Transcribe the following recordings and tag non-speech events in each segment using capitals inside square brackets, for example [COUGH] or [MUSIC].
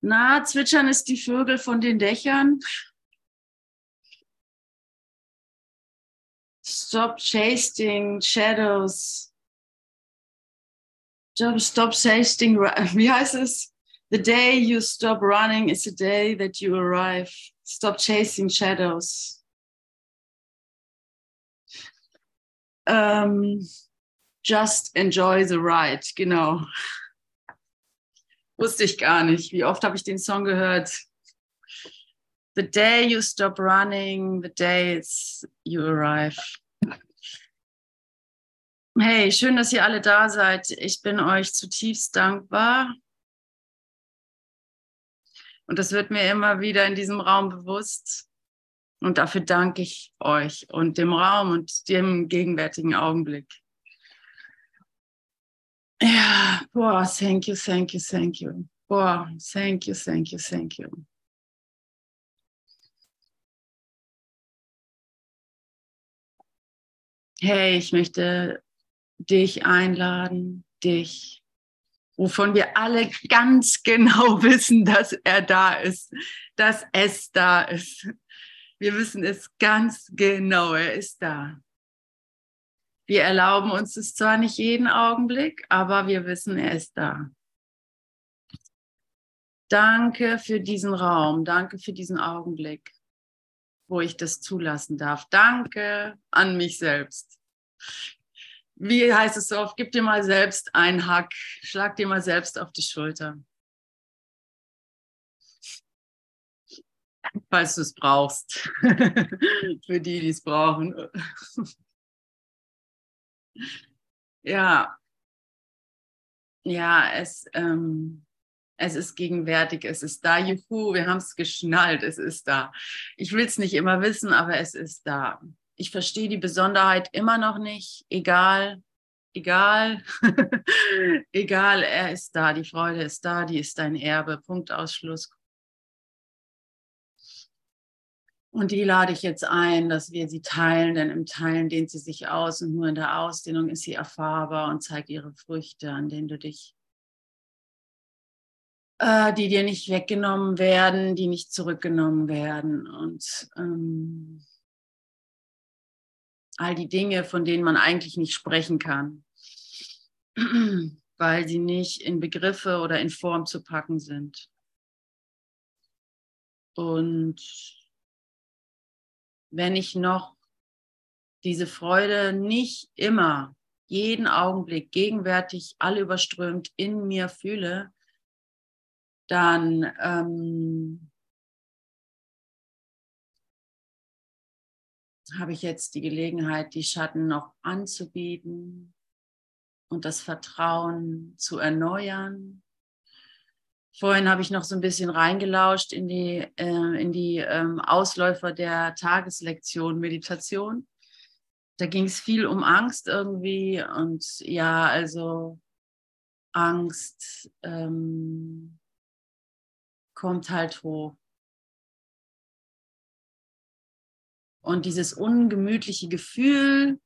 Na, zwitschern ist die Vögel von den Dächern. Stop chasing shadows. Stop chasing, [LAUGHS] wie heißt es? The day you stop running is the day that you arrive. Stop chasing shadows. Um, just enjoy the ride, genau. Wusste ich gar nicht. Wie oft habe ich den Song gehört? The day you stop running, the day you arrive. Hey, schön, dass ihr alle da seid. Ich bin euch zutiefst dankbar. Und das wird mir immer wieder in diesem Raum bewusst. Und dafür danke ich euch und dem Raum und dem gegenwärtigen Augenblick. Ja, boah, thank you, thank you, thank you. Boah, thank you, thank you, thank you. Hey, ich möchte dich einladen, dich, wovon wir alle ganz genau [LAUGHS] wissen, dass er da ist, dass es da ist. Wir wissen es ganz genau, er ist da. Wir erlauben uns es zwar nicht jeden Augenblick, aber wir wissen, er ist da. Danke für diesen Raum, danke für diesen Augenblick, wo ich das zulassen darf. Danke an mich selbst. Wie heißt es so oft, gib dir mal selbst einen Hack, schlag dir mal selbst auf die Schulter. Falls du es brauchst. [LAUGHS] für die, die es brauchen. Ja, ja, es, ähm, es ist gegenwärtig, es ist da. Juhu, wir haben es geschnallt, es ist da. Ich will es nicht immer wissen, aber es ist da. Ich verstehe die Besonderheit immer noch nicht. Egal, egal, [LAUGHS] egal, er ist da. Die Freude ist da, die ist dein Erbe. Punktausschluss. Und die lade ich jetzt ein, dass wir sie teilen, denn im Teilen dehnt sie sich aus und nur in der Ausdehnung ist sie erfahrbar und zeigt ihre Früchte, an denen du dich, äh, die dir nicht weggenommen werden, die nicht zurückgenommen werden und ähm, all die Dinge, von denen man eigentlich nicht sprechen kann, [CLEARS THROAT] weil sie nicht in Begriffe oder in Form zu packen sind. Und wenn ich noch diese Freude nicht immer, jeden Augenblick gegenwärtig, allüberströmt in mir fühle, dann ähm, habe ich jetzt die Gelegenheit, die Schatten noch anzubieten und das Vertrauen zu erneuern Vorhin habe ich noch so ein bisschen reingelauscht in die, äh, in die ähm, Ausläufer der Tageslektion Meditation. Da ging es viel um Angst irgendwie und ja, also Angst ähm, kommt halt hoch. Und dieses ungemütliche Gefühl,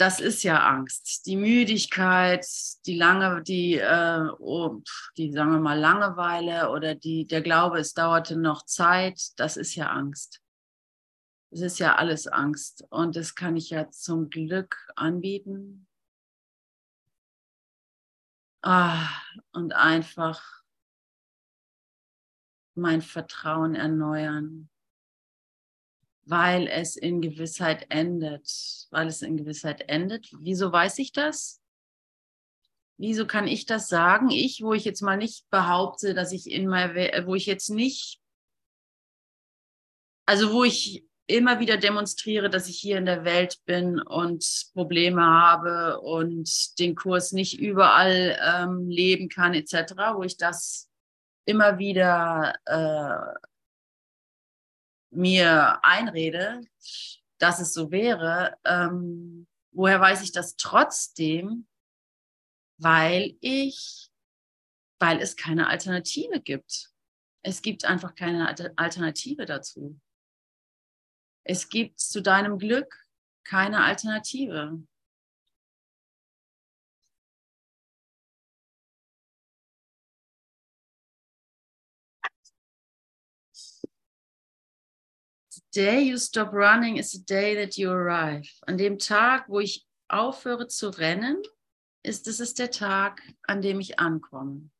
das ist ja Angst. Die Müdigkeit, die lange, die, äh, oh, die sagen wir mal Langeweile oder die, der Glaube, es dauerte noch Zeit, das ist ja Angst. Es ist ja alles Angst und das kann ich ja zum Glück anbieten. Ah, und einfach mein Vertrauen erneuern weil es in Gewissheit endet. Weil es in Gewissheit endet. Wieso weiß ich das? Wieso kann ich das sagen? Ich, wo ich jetzt mal nicht behaupte, dass ich in meiner, wo ich jetzt nicht, also wo ich immer wieder demonstriere, dass ich hier in der Welt bin und Probleme habe und den Kurs nicht überall ähm, leben kann, etc., wo ich das immer wieder äh, mir einrede, dass es so wäre, ähm, woher weiß ich das trotzdem? Weil ich, weil es keine Alternative gibt. Es gibt einfach keine Alternative dazu. Es gibt zu deinem Glück keine Alternative. Day you stop running is the day that you arrive. An dem Tag, wo ich aufhöre zu rennen, ist das ist der Tag, an dem ich ankomme.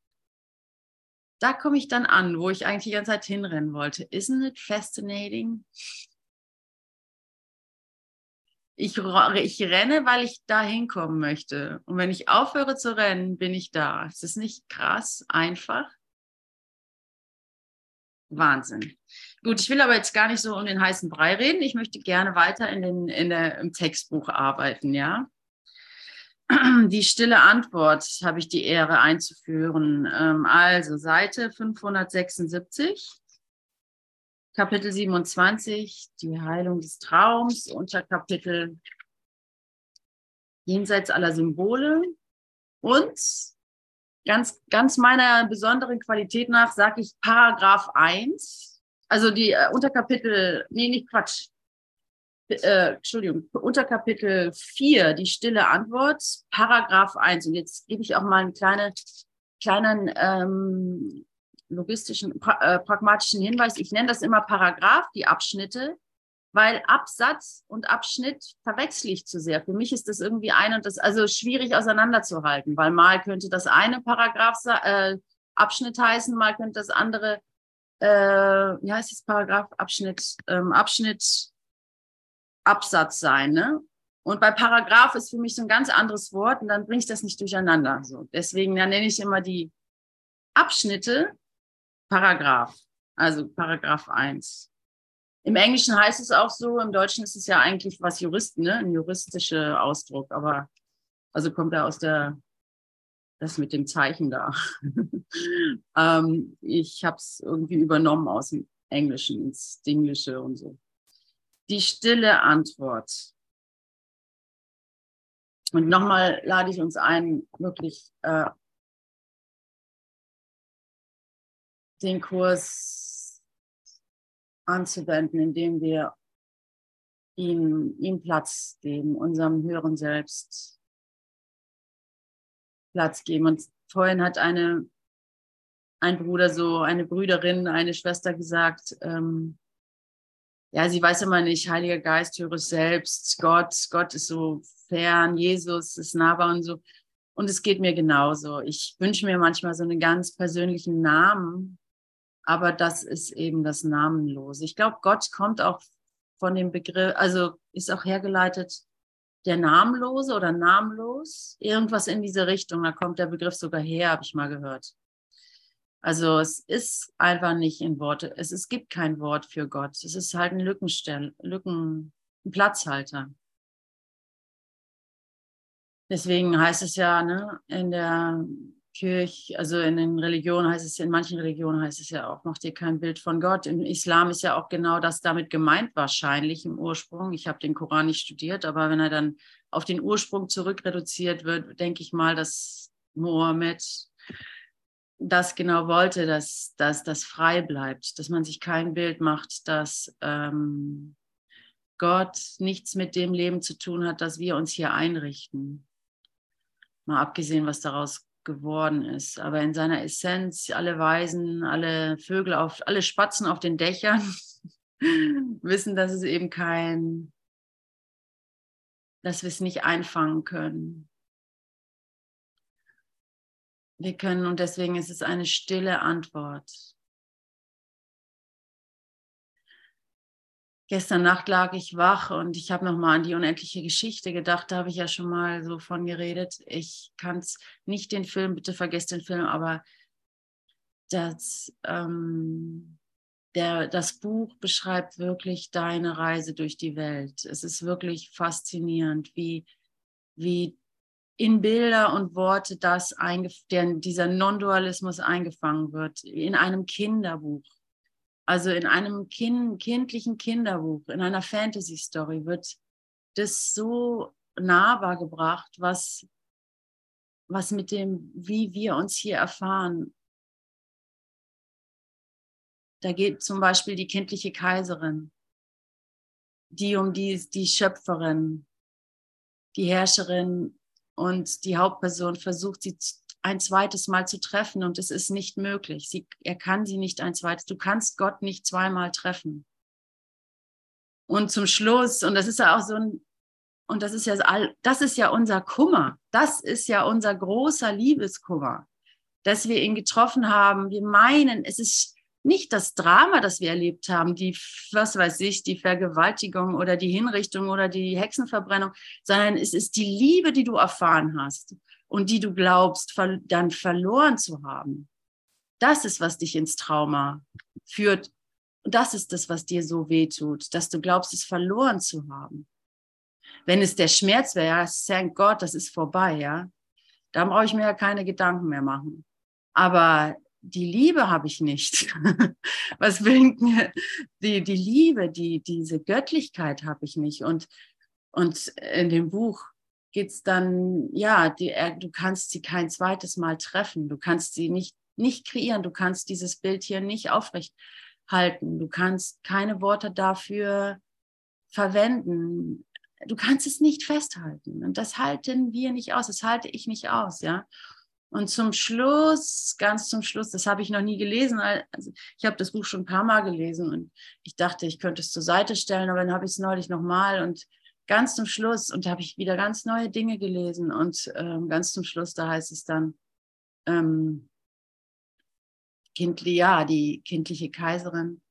Da komme ich dann an, wo ich eigentlich die ganze Zeit hinrennen wollte. Isn't it fascinating? Ich, ich renne, weil ich da hinkommen möchte. Und wenn ich aufhöre zu rennen, bin ich da. Ist das nicht krass, einfach? Wahnsinn. Gut, ich will aber jetzt gar nicht so um den heißen Brei reden. Ich möchte gerne weiter in den, in der, im Textbuch arbeiten, ja. [CLEARS THROAT] Die stille Antwort habe ich die Ehre einzuführen. Ähm, also Seite 576, Kapitel 27, die Heilung des Traums, unter Kapitel Jenseits aller Symbole und ganz, ganz meiner besonderen Qualität nach sage ich Paragraph 1, also die äh, Unterkapitel, nee, nicht Quatsch, äh, Entschuldigung, Unterkapitel 4, die stille Antwort, Paragraph 1. Und jetzt gebe ich auch mal einen kleine, kleinen ähm, logistischen, pra äh, pragmatischen Hinweis. Ich nenne das immer Paragraph, die Abschnitte, weil Absatz und Abschnitt verwechsel ich zu sehr. Für mich ist das irgendwie ein und das also schwierig auseinanderzuhalten, weil mal könnte das eine Paragraph äh, Abschnitt heißen, mal könnte das andere, äh, wie heißt das Paragraph Abschnitt, ähm, Abschnitt Absatz sein. Ne? Und bei Paragraph ist für mich so ein ganz anderes Wort und dann bringe ich das nicht durcheinander. So. Deswegen ja, nenne ich immer die Abschnitte Paragraph, also Paragraph 1. Im Englischen heißt es auch so, im Deutschen ist es ja eigentlich was Juristen, ne? ein juristischer Ausdruck, aber also kommt er aus der, das mit dem Zeichen da. [LAUGHS] ähm, ich habe es irgendwie übernommen aus dem Englischen ins Dinglische und so die stille Antwort. Und nochmal lade ich uns ein, wirklich äh, den Kurs anzuwenden, indem wir ihm, ihm Platz geben, unserem höheren Selbst Platz geben. Und vorhin hat eine, ein Bruder so, eine Brüderin, eine Schwester gesagt, ähm, ja, sie weiß immer nicht, Heiliger Geist, höre selbst, Gott, Gott ist so fern, Jesus ist nahbar und so. Und es geht mir genauso. Ich wünsche mir manchmal so einen ganz persönlichen Namen, aber das ist eben das Namenlose. Ich glaube, Gott kommt auch von dem Begriff, also ist auch hergeleitet der Namenlose oder namenlos, irgendwas in diese Richtung. Da kommt der Begriff sogar her, habe ich mal gehört. Also es ist einfach nicht in Worte. Es, es gibt kein Wort für Gott. Es ist halt ein Lückenstell, Lücken, ein Platzhalter. Deswegen heißt es ja ne, in der Kirche, also in den Religionen heißt es, in manchen Religionen heißt es ja auch, mach dir kein Bild von Gott. Im Islam ist ja auch genau das damit gemeint, wahrscheinlich im Ursprung. Ich habe den Koran nicht studiert, aber wenn er dann auf den Ursprung zurückreduziert wird, denke ich mal, dass Mohammed das genau wollte, dass, dass das frei bleibt, dass man sich kein Bild macht, dass ähm, Gott nichts mit dem Leben zu tun hat, das wir uns hier einrichten. Mal abgesehen, was daraus geworden ist. Aber in seiner Essenz, alle Weisen, alle Vögel auf, alle Spatzen auf den Dächern [LAUGHS] wissen, dass es eben kein, dass wir es nicht einfangen können. Wir können, und deswegen ist es eine stille Antwort. Gestern Nacht lag ich wach und ich habe nochmal an die unendliche Geschichte gedacht. Da habe ich ja schon mal so von geredet. Ich kann es nicht den Film, bitte vergesst den Film, aber das, ähm, der, das Buch beschreibt wirklich deine Reise durch die Welt. Es ist wirklich faszinierend, wie, wie in Bilder und Worte das der, dieser Non-Dualismus eingefangen wird, in einem Kinderbuch. Also in einem kind, kindlichen Kinderbuch, in einer Fantasy-Story wird das so nahbar gebracht, was, was mit dem, wie wir uns hier erfahren. Da geht zum Beispiel die kindliche Kaiserin, die um die, die Schöpferin, die Herrscherin und die Hauptperson versucht, sie ein zweites Mal zu treffen und es ist nicht möglich. Sie, er kann sie nicht ein zweites. Du kannst Gott nicht zweimal treffen. Und zum Schluss, und das ist ja auch so ein, und das ist ja all, das ist ja unser Kummer. Das ist ja unser großer Liebeskummer, dass wir ihn getroffen haben. Wir meinen, es ist nicht das Drama, das wir erlebt haben, die, was weiß ich, die Vergewaltigung oder die Hinrichtung oder die Hexenverbrennung, sondern es ist die Liebe, die du erfahren hast und die du glaubst, dann verloren zu haben. Das ist, was dich ins Trauma führt. Und das ist das, was dir so weh tut, dass du glaubst, es verloren zu haben. Wenn es der Schmerz wäre, ja, thank Gott, das ist vorbei, ja. Dann brauche ich mir ja keine Gedanken mehr machen. Aber die Liebe habe ich nicht. [LAUGHS] Was bringt mir die, die Liebe, die, diese Göttlichkeit habe ich nicht. Und, und in dem Buch geht es dann, ja, die, du kannst sie kein zweites Mal treffen. Du kannst sie nicht, nicht kreieren. Du kannst dieses Bild hier nicht aufrecht halten. Du kannst keine Worte dafür verwenden. Du kannst es nicht festhalten. Und das halten wir nicht aus. Das halte ich nicht aus, ja. Und zum Schluss, ganz zum Schluss, das habe ich noch nie gelesen. Also ich habe das Buch schon ein paar Mal gelesen und ich dachte, ich könnte es zur Seite stellen, aber dann habe ich es neulich nochmal und ganz zum Schluss und da habe ich wieder ganz neue Dinge gelesen und ähm, ganz zum Schluss, da heißt es dann, ähm, kindli, ja, die kindliche Kaiserin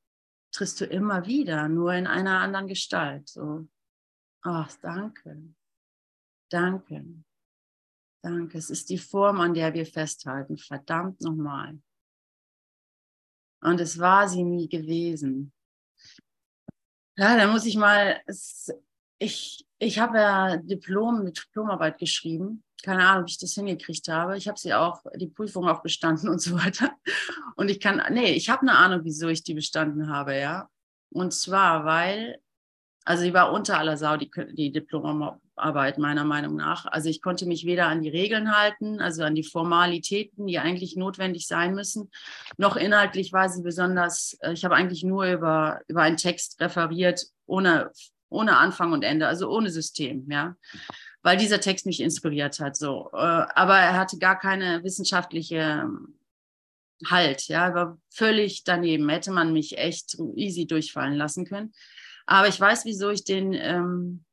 triffst du immer wieder, nur in einer anderen Gestalt. So, ach, danke, danke. Danke, es ist die Form, an der wir festhalten. Verdammt nochmal. Und es war sie nie gewesen. Ja, da muss ich mal, es, ich, ich habe ja Diplom mit Diplomarbeit geschrieben. Keine Ahnung, ob ich das hingekriegt habe. Ich habe sie auch, die Prüfung auch bestanden und so weiter. Und ich kann, nee, ich habe eine Ahnung, wieso ich die bestanden habe, ja. Und zwar, weil, also sie war unter aller Sau, die, die Diplomarbeit Arbeit, meiner Meinung nach. Also ich konnte mich weder an die Regeln halten, also an die Formalitäten, die eigentlich notwendig sein müssen, noch inhaltlich war sie besonders, äh, ich habe eigentlich nur über, über einen Text referiert, ohne, ohne Anfang und Ende, also ohne System, ja. Weil dieser Text mich inspiriert hat, so. Äh, aber er hatte gar keine wissenschaftliche ähm, Halt, ja, er war völlig daneben. Hätte man mich echt easy durchfallen lassen können. Aber ich weiß, wieso ich den ähm,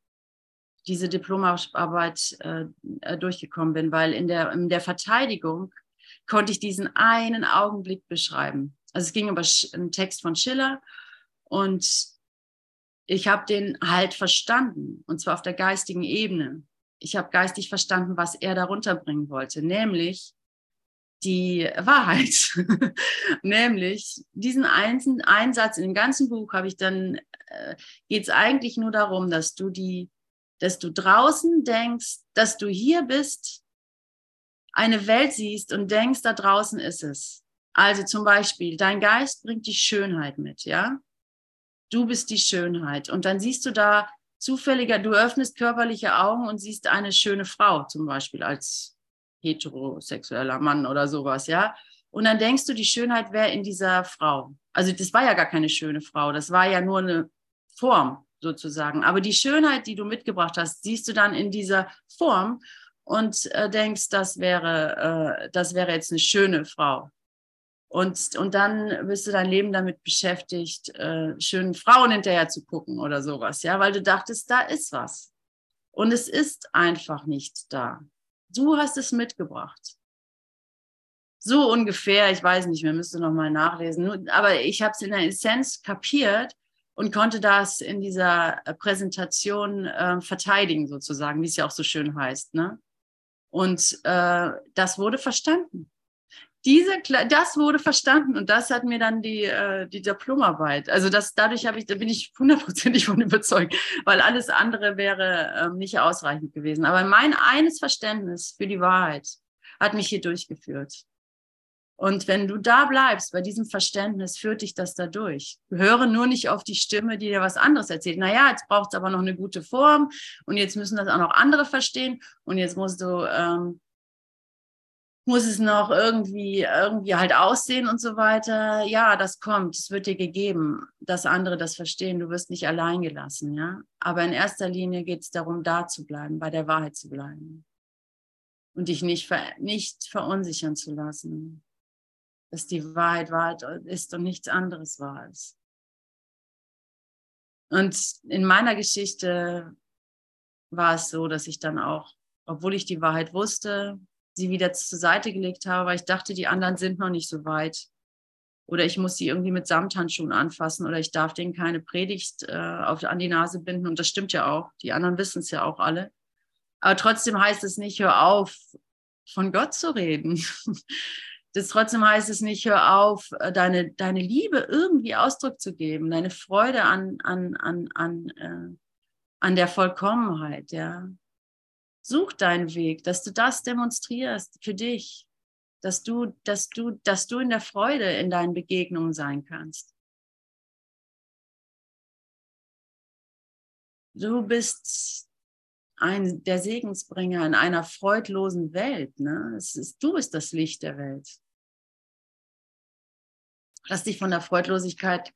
diese Diplomarbeit äh, durchgekommen bin, weil in der, in der Verteidigung konnte ich diesen einen Augenblick beschreiben. Also es ging über einen Text von Schiller und ich habe den halt verstanden, und zwar auf der geistigen Ebene. Ich habe geistig verstanden, was er darunter bringen wollte, nämlich die Wahrheit. [LAUGHS] nämlich diesen einen Einsatz in dem ganzen Buch habe ich dann, äh, geht es eigentlich nur darum, dass du die dass du draußen denkst, dass du hier bist, eine Welt siehst und denkst, da draußen ist es. Also zum Beispiel, dein Geist bringt die Schönheit mit, ja? Du bist die Schönheit. Und dann siehst du da zufälliger, du öffnest körperliche Augen und siehst eine schöne Frau, zum Beispiel als heterosexueller Mann oder sowas, ja? Und dann denkst du, die Schönheit wäre in dieser Frau. Also das war ja gar keine schöne Frau, das war ja nur eine Form sozusagen. Aber die Schönheit, die du mitgebracht hast, siehst du dann in dieser Form und äh, denkst, das wäre, äh, das wäre jetzt eine schöne Frau. Und, und dann bist du dein Leben damit beschäftigt, äh, schönen Frauen hinterher zu gucken oder sowas, ja, weil du dachtest, da ist was. Und es ist einfach nicht da. Du hast es mitgebracht. So ungefähr, ich weiß nicht, wir müssen noch mal nachlesen, aber ich habe es in der Essenz kapiert, und konnte das in dieser äh, Präsentation äh, verteidigen, sozusagen, wie es ja auch so schön heißt. Ne? Und äh, das wurde verstanden. Diese, das wurde verstanden und das hat mir dann die, äh, die Diplomarbeit. Also das, dadurch habe ich, da bin ich hundertprozentig von [LAUGHS] überzeugt, weil alles andere wäre äh, nicht ausreichend gewesen. Aber mein eines Verständnis für die Wahrheit hat mich hier durchgeführt. Und wenn du da bleibst, bei diesem Verständnis, führt dich das da durch. Höre nur nicht auf die Stimme, die dir was anderes erzählt. Naja, jetzt braucht es aber noch eine gute Form und jetzt müssen das auch noch andere verstehen und jetzt musst du, ähm, muss es noch irgendwie, irgendwie halt aussehen und so weiter. Ja, das kommt, es wird dir gegeben, dass andere das verstehen. Du wirst nicht allein gelassen, ja. Aber in erster Linie geht es darum, da zu bleiben, bei der Wahrheit zu bleiben und dich nicht, ver nicht verunsichern zu lassen dass die Wahrheit Wahrheit ist und nichts anderes wahr ist. Und in meiner Geschichte war es so, dass ich dann auch, obwohl ich die Wahrheit wusste, sie wieder zur Seite gelegt habe, weil ich dachte, die anderen sind noch nicht so weit. Oder ich muss sie irgendwie mit Samthandschuhen anfassen oder ich darf denen keine Predigt äh, auf, an die Nase binden. Und das stimmt ja auch. Die anderen wissen es ja auch alle. Aber trotzdem heißt es nicht, hör auf, von Gott zu reden. [LAUGHS] Das trotzdem heißt es nicht, hör auf, äh, deine, deine Liebe irgendwie Ausdruck zu geben, deine Freude an, an, an, an, äh, an der Vollkommenheit, ja. Such deinen Weg, dass du das demonstrierst für dich, dass du, dass du, dass du in der Freude in deinen Begegnungen sein kannst. Du bist ein, der Segensbringer in einer freudlosen Welt. Ne? Es ist, du bist das Licht der Welt. Lass dich von der Freudlosigkeit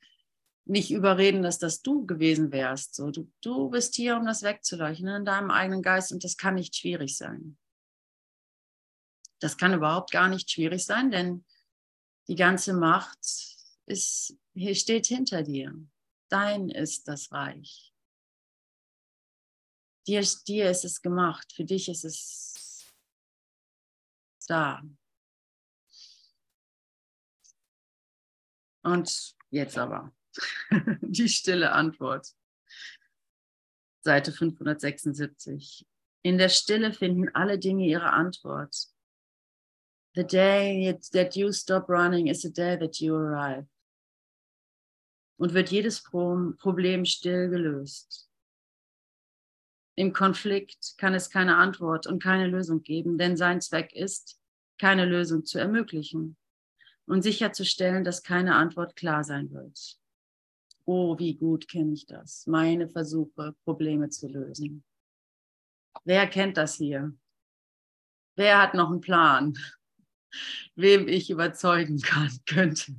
nicht überreden, dass das du gewesen wärst. So, du, du bist hier, um das wegzuleuchten in deinem eigenen Geist und das kann nicht schwierig sein. Das kann überhaupt gar nicht schwierig sein, denn die ganze Macht ist, hier steht hinter dir. Dein ist das Reich. Dir, dir ist es gemacht, für dich ist es da. Und jetzt aber [LAUGHS] die stille Antwort. Seite 576. In der Stille finden alle Dinge ihre Antwort. The day that you stop running is the day that you arrive. Und wird jedes Problem still gelöst. Im Konflikt kann es keine Antwort und keine Lösung geben, denn sein Zweck ist, keine Lösung zu ermöglichen und sicherzustellen, dass keine Antwort klar sein wird. Oh, wie gut kenne ich das, meine Versuche, Probleme zu lösen. Wer kennt das hier? Wer hat noch einen Plan, [LAUGHS] wem ich überzeugen kann, [LAUGHS] könnte?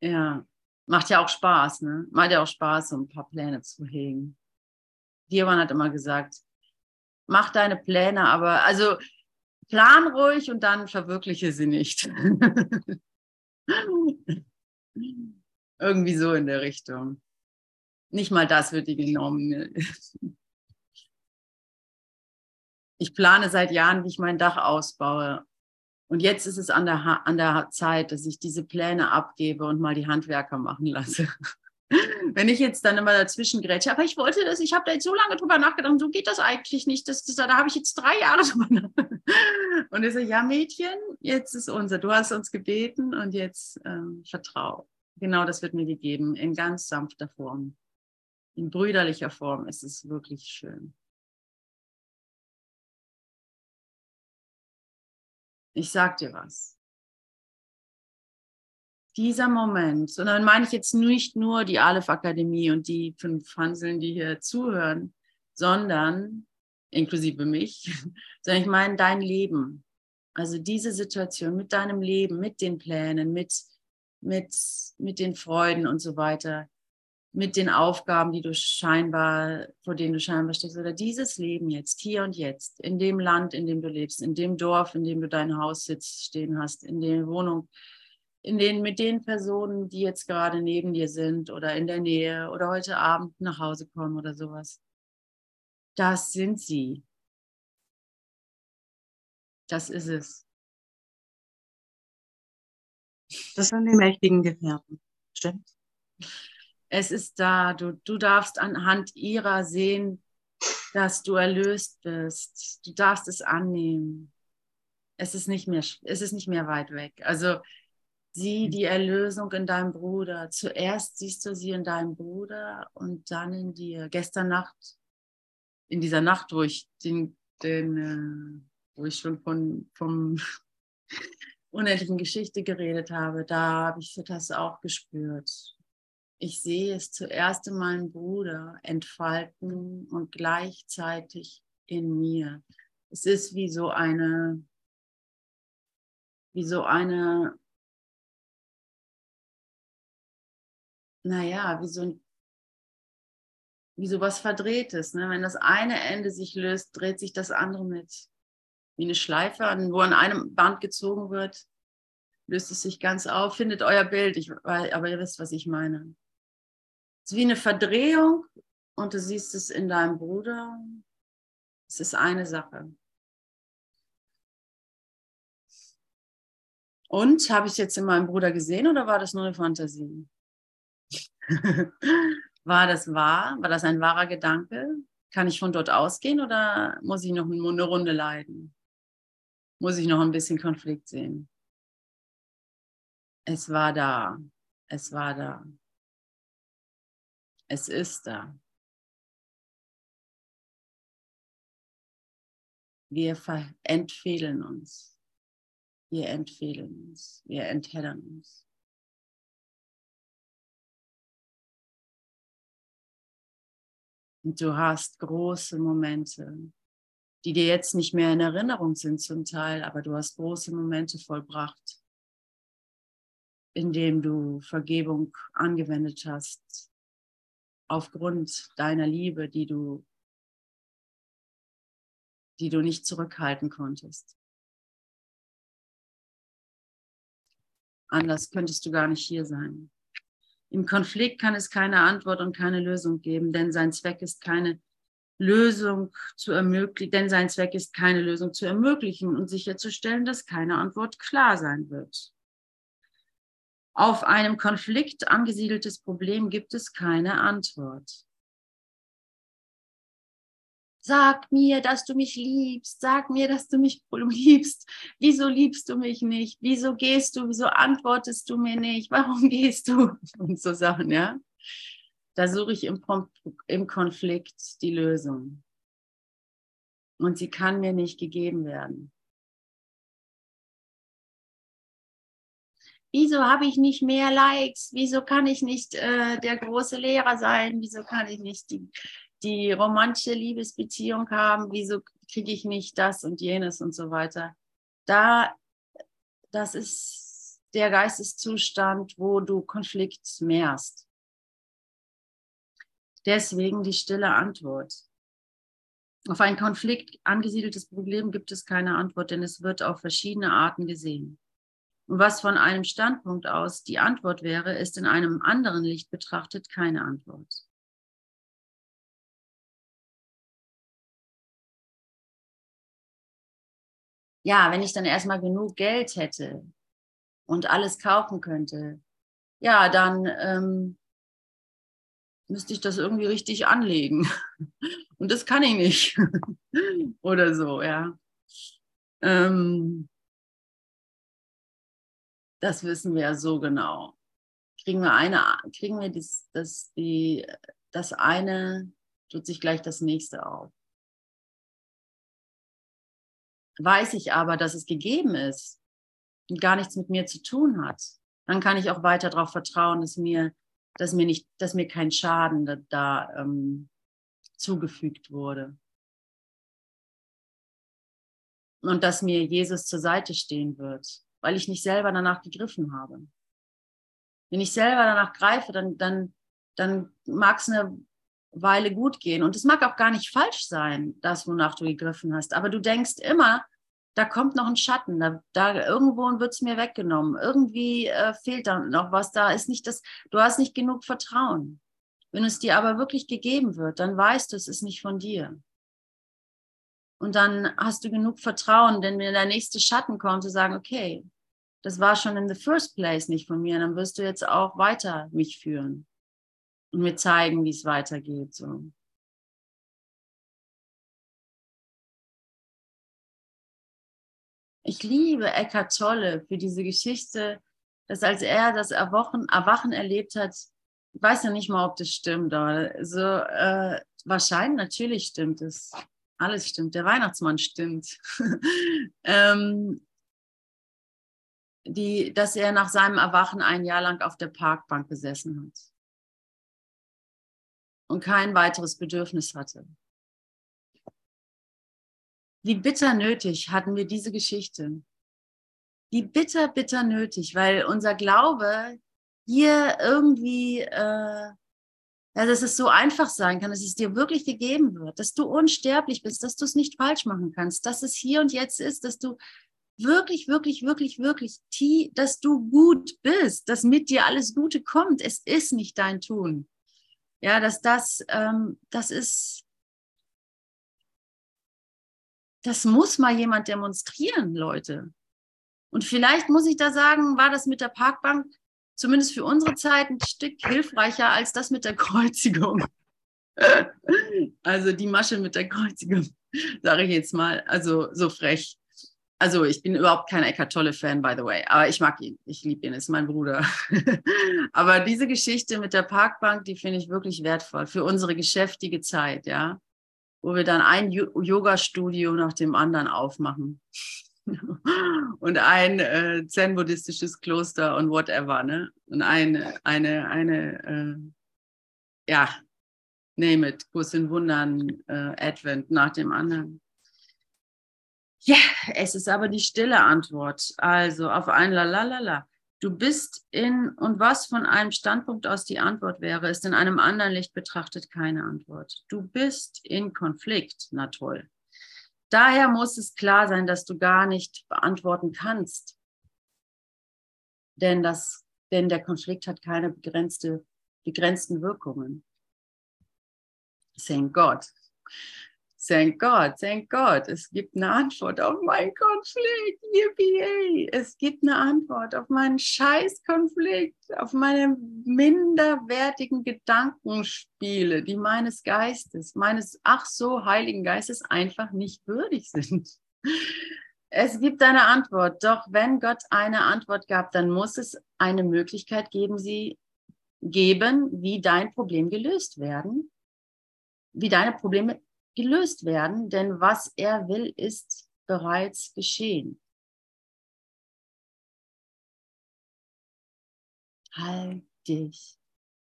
Ja, macht ja auch Spaß, ne? Macht ja auch Spaß, so ein paar Pläne zu hegen. Dirwan hat immer gesagt, mach deine Pläne, aber also plan ruhig und dann verwirkliche sie nicht. [LAUGHS] Irgendwie so in der Richtung. Nicht mal das wird dir genommen. [LAUGHS] Ich plane seit Jahren, wie ich mein Dach ausbaue. Und jetzt ist es an der, an der Zeit, dass ich diese Pläne abgebe und mal die Handwerker machen lasse. [LAUGHS] Wenn ich jetzt dann immer dazwischen grätsche, aber ich wollte das, ich habe da jetzt so lange drüber nachgedacht, so geht das eigentlich nicht. Das, das, da habe ich jetzt drei Jahre [LAUGHS] drüber nachgedacht. Und ich so, ja Mädchen, jetzt ist unser, du hast uns gebeten und jetzt ähm, vertrau. Genau das wird mir gegeben, in ganz sanfter Form. In brüderlicher Form ist es wirklich schön. Ich sag dir was dieser Moment, und dann meine ich jetzt nicht nur die Aleph Akademie und die fünf Hanseln, die hier zuhören, sondern inklusive mich, [LAUGHS] sondern ich meine dein Leben. Also diese Situation mit deinem Leben, mit den Plänen, mit, mit, mit den Freuden und so weiter, mit den Aufgaben, die du scheinbar, vor denen du scheinbar stehst, oder dieses Leben jetzt, hier und jetzt, in dem Land, in dem du lebst, in dem Dorf, in dem du dein Haus sitzt, stehen hast, in der Wohnung, in den, mit den Personen, die jetzt gerade neben dir sind oder in der Nähe oder heute Abend nach Hause kommen oder sowas. Das sind sie. Das ist es. Das sind die mächtigen Gefährten. Stimmt. Es ist da. Du, du darfst anhand ihrer sehen, dass du erlöst bist. Du darfst es annehmen. Es ist nicht mehr, es ist nicht mehr weit weg. Also Sieh die Erlösung in deinem Bruder. Zuerst siehst du sie in deinem Bruder und dann in dir. Gestern Nacht, in dieser Nacht, wo ich den, den äh, wo ich schon von vom unendlichen Geschichte geredet habe, da habe ich das auch gespürt. Ich sehe es zuerst in meinem Bruder entfalten und gleichzeitig in mir. Es ist wie so eine, wie so eine naja, wie so ein wie so was Verdrehtes. Ne? Wenn das eine Ende sich löst, dreht sich das andere mit. Wie eine Schleife, wo an einem Band gezogen wird, löst es sich ganz auf. Findet euer Bild, ich, aber ihr wisst, was ich meine. Es ist wie eine Verdrehung und du siehst es in deinem Bruder. Es ist eine Sache. Und habe ich jetzt in meinem Bruder gesehen oder war das nur eine Fantasie? [LAUGHS] war das wahr? War das ein wahrer Gedanke? Kann ich von dort ausgehen oder muss ich noch eine Runde leiden? Muss ich noch ein bisschen Konflikt sehen? Es war da. Es war da. Es ist da. Wir entfehlen uns. Wir entfehlen uns. Wir entheddern uns. Und du hast große Momente, die dir jetzt nicht mehr in Erinnerung sind zum Teil, aber du hast große Momente vollbracht, indem du Vergebung angewendet hast, aufgrund deiner Liebe, die du, die du nicht zurückhalten konntest. Anders könntest du gar nicht hier sein. Im Konflikt kann es keine Antwort und keine Lösung geben, denn sein Zweck ist keine Lösung zu ermöglichen, denn sein Zweck ist keine Lösung zu ermöglichen und sicherzustellen, dass keine Antwort klar sein wird. Auf einem Konflikt angesiedeltes Problem gibt es keine Antwort. Sag mir, dass du mich liebst. Sag mir, dass du mich liebst. Wieso liebst du mich nicht? Wieso gehst du? Wieso antwortest du mir nicht? Warum [LAUGHS] gehst du? Und so Sachen, ja. Da suche ich im, im Konflikt die Lösung. Und sie kann mir nicht gegeben werden. wieso habe ich nicht mehr Likes? Wieso kann ich nicht äh, der große Lehrer sein? Wieso kann ich nicht die, die romantische Liebesbeziehung haben? Wieso kriege ich nicht das und jenes und so weiter? Da, das ist der Geisteszustand, wo du Konflikt mehrst. Deswegen die stille Antwort. Auf ein Konflikt angesiedeltes Problem gibt es keine Antwort, denn es wird auf verschiedene Arten gesehen. Und was von einem Standpunkt aus die Antwort wäre, ist in einem anderen Licht betrachtet keine Antwort. Ja, wenn ich dann erstmal genug Geld hätte und alles kaufen könnte, ja, dann ähm, müsste ich das irgendwie richtig anlegen. [LAUGHS] Und das kann ich nicht. [LAUGHS] Oder so, ja. Ähm, das wissen wir ja so genau. Kriegen wir eine, kriegen wir dies, das, die, das eine, tut sich gleich das nächste auf. Weiß ich aber, dass es gegeben ist und gar nichts mit mir zu tun hat, dann kann ich auch weiter darauf vertrauen, dass mir, dass mir nicht, dass mir kein Schaden da, da ähm, zugefügt wurde. Und dass mir Jesus zur Seite stehen wird weil ich nicht selber danach gegriffen habe. Wenn ich selber danach greife, dann, dann, dann mag es eine Weile gut gehen. Und es mag auch gar nicht falsch sein, das, wonach du gegriffen hast. Aber du denkst immer, da kommt noch ein Schatten, da, da irgendwo wird es mir weggenommen. Irgendwie äh, fehlt da noch was, da ist nicht das, du hast nicht genug Vertrauen. Wenn es dir aber wirklich gegeben wird, dann weißt du, es ist nicht von dir. Und dann hast du genug Vertrauen, denn wenn der nächste Schatten kommt, zu sagen, okay, das war schon in the first place nicht von mir, dann wirst du jetzt auch weiter mich führen und mir zeigen, wie es weitergeht. So. Ich liebe Eckhart Tolle für diese Geschichte, dass als er das Erwachen, Erwachen erlebt hat, ich weiß ja nicht mal, ob das stimmt, aber äh, wahrscheinlich, natürlich stimmt es. Alles stimmt. Der Weihnachtsmann stimmt. [LAUGHS] ähm, die, dass er nach seinem Erwachen ein Jahr lang auf der Parkbank gesessen hat und kein weiteres Bedürfnis hatte. Wie bitter nötig hatten wir diese Geschichte. Wie bitter, bitter nötig, weil unser Glaube hier irgendwie, äh, ja, dass es so einfach sein kann, dass es dir wirklich gegeben wird, dass du unsterblich bist, dass du es nicht falsch machen kannst, dass es hier und jetzt ist, dass du wirklich, wirklich, wirklich, wirklich, dass du gut bist, dass mit dir alles Gute kommt. Es ist nicht dein Tun. Ja, dass das, ähm, das ist, das muss mal jemand demonstrieren, Leute. Und vielleicht muss ich da sagen, war das mit der Parkbank zumindest für unsere Zeit ein Stück hilfreicher als das mit der Kreuzigung. [LAUGHS] Also die Masche mit der Kreuzigung, sage ich jetzt mal, also so frech. Also ich bin überhaupt kein Eckart Tolle-Fan, by the way, aber ich mag ihn, ich liebe ihn, ist mein Bruder. [LAUGHS] aber diese Geschichte mit der Parkbank, die finde ich wirklich wertvoll für unsere geschäftige Zeit, ja, wo wir dann ein Yoga-Studio nach dem anderen aufmachen [LAUGHS] und ein äh, zen-buddhistisches Kloster und whatever, ne? Und eine, eine, eine, äh, ja, name it, Kurs in Wundern, äh, Advent nach dem anderen. Ja, es ist aber die stille Antwort. Also auf ein Lalalala. Du bist in, und was von einem Standpunkt aus die Antwort wäre, ist in einem anderen Licht betrachtet keine Antwort. Du bist in Konflikt. Na toll. Daher muss es klar sein, dass du gar nicht beantworten kannst. Denn, das, denn der Konflikt hat keine begrenzte, begrenzten Wirkungen. Thank God. Thank God, thank God. Es gibt eine Antwort auf meinen Konflikt. Yippie! Es gibt eine Antwort auf meinen Scheißkonflikt, auf meine minderwertigen Gedankenspiele, die meines Geistes, meines ach so heiligen Geistes einfach nicht würdig sind. Es gibt eine Antwort, doch wenn Gott eine Antwort gab, dann muss es eine Möglichkeit geben, sie geben, wie dein Problem gelöst werden wie deine Probleme gelöst werden, denn was er will, ist bereits geschehen. Halt dich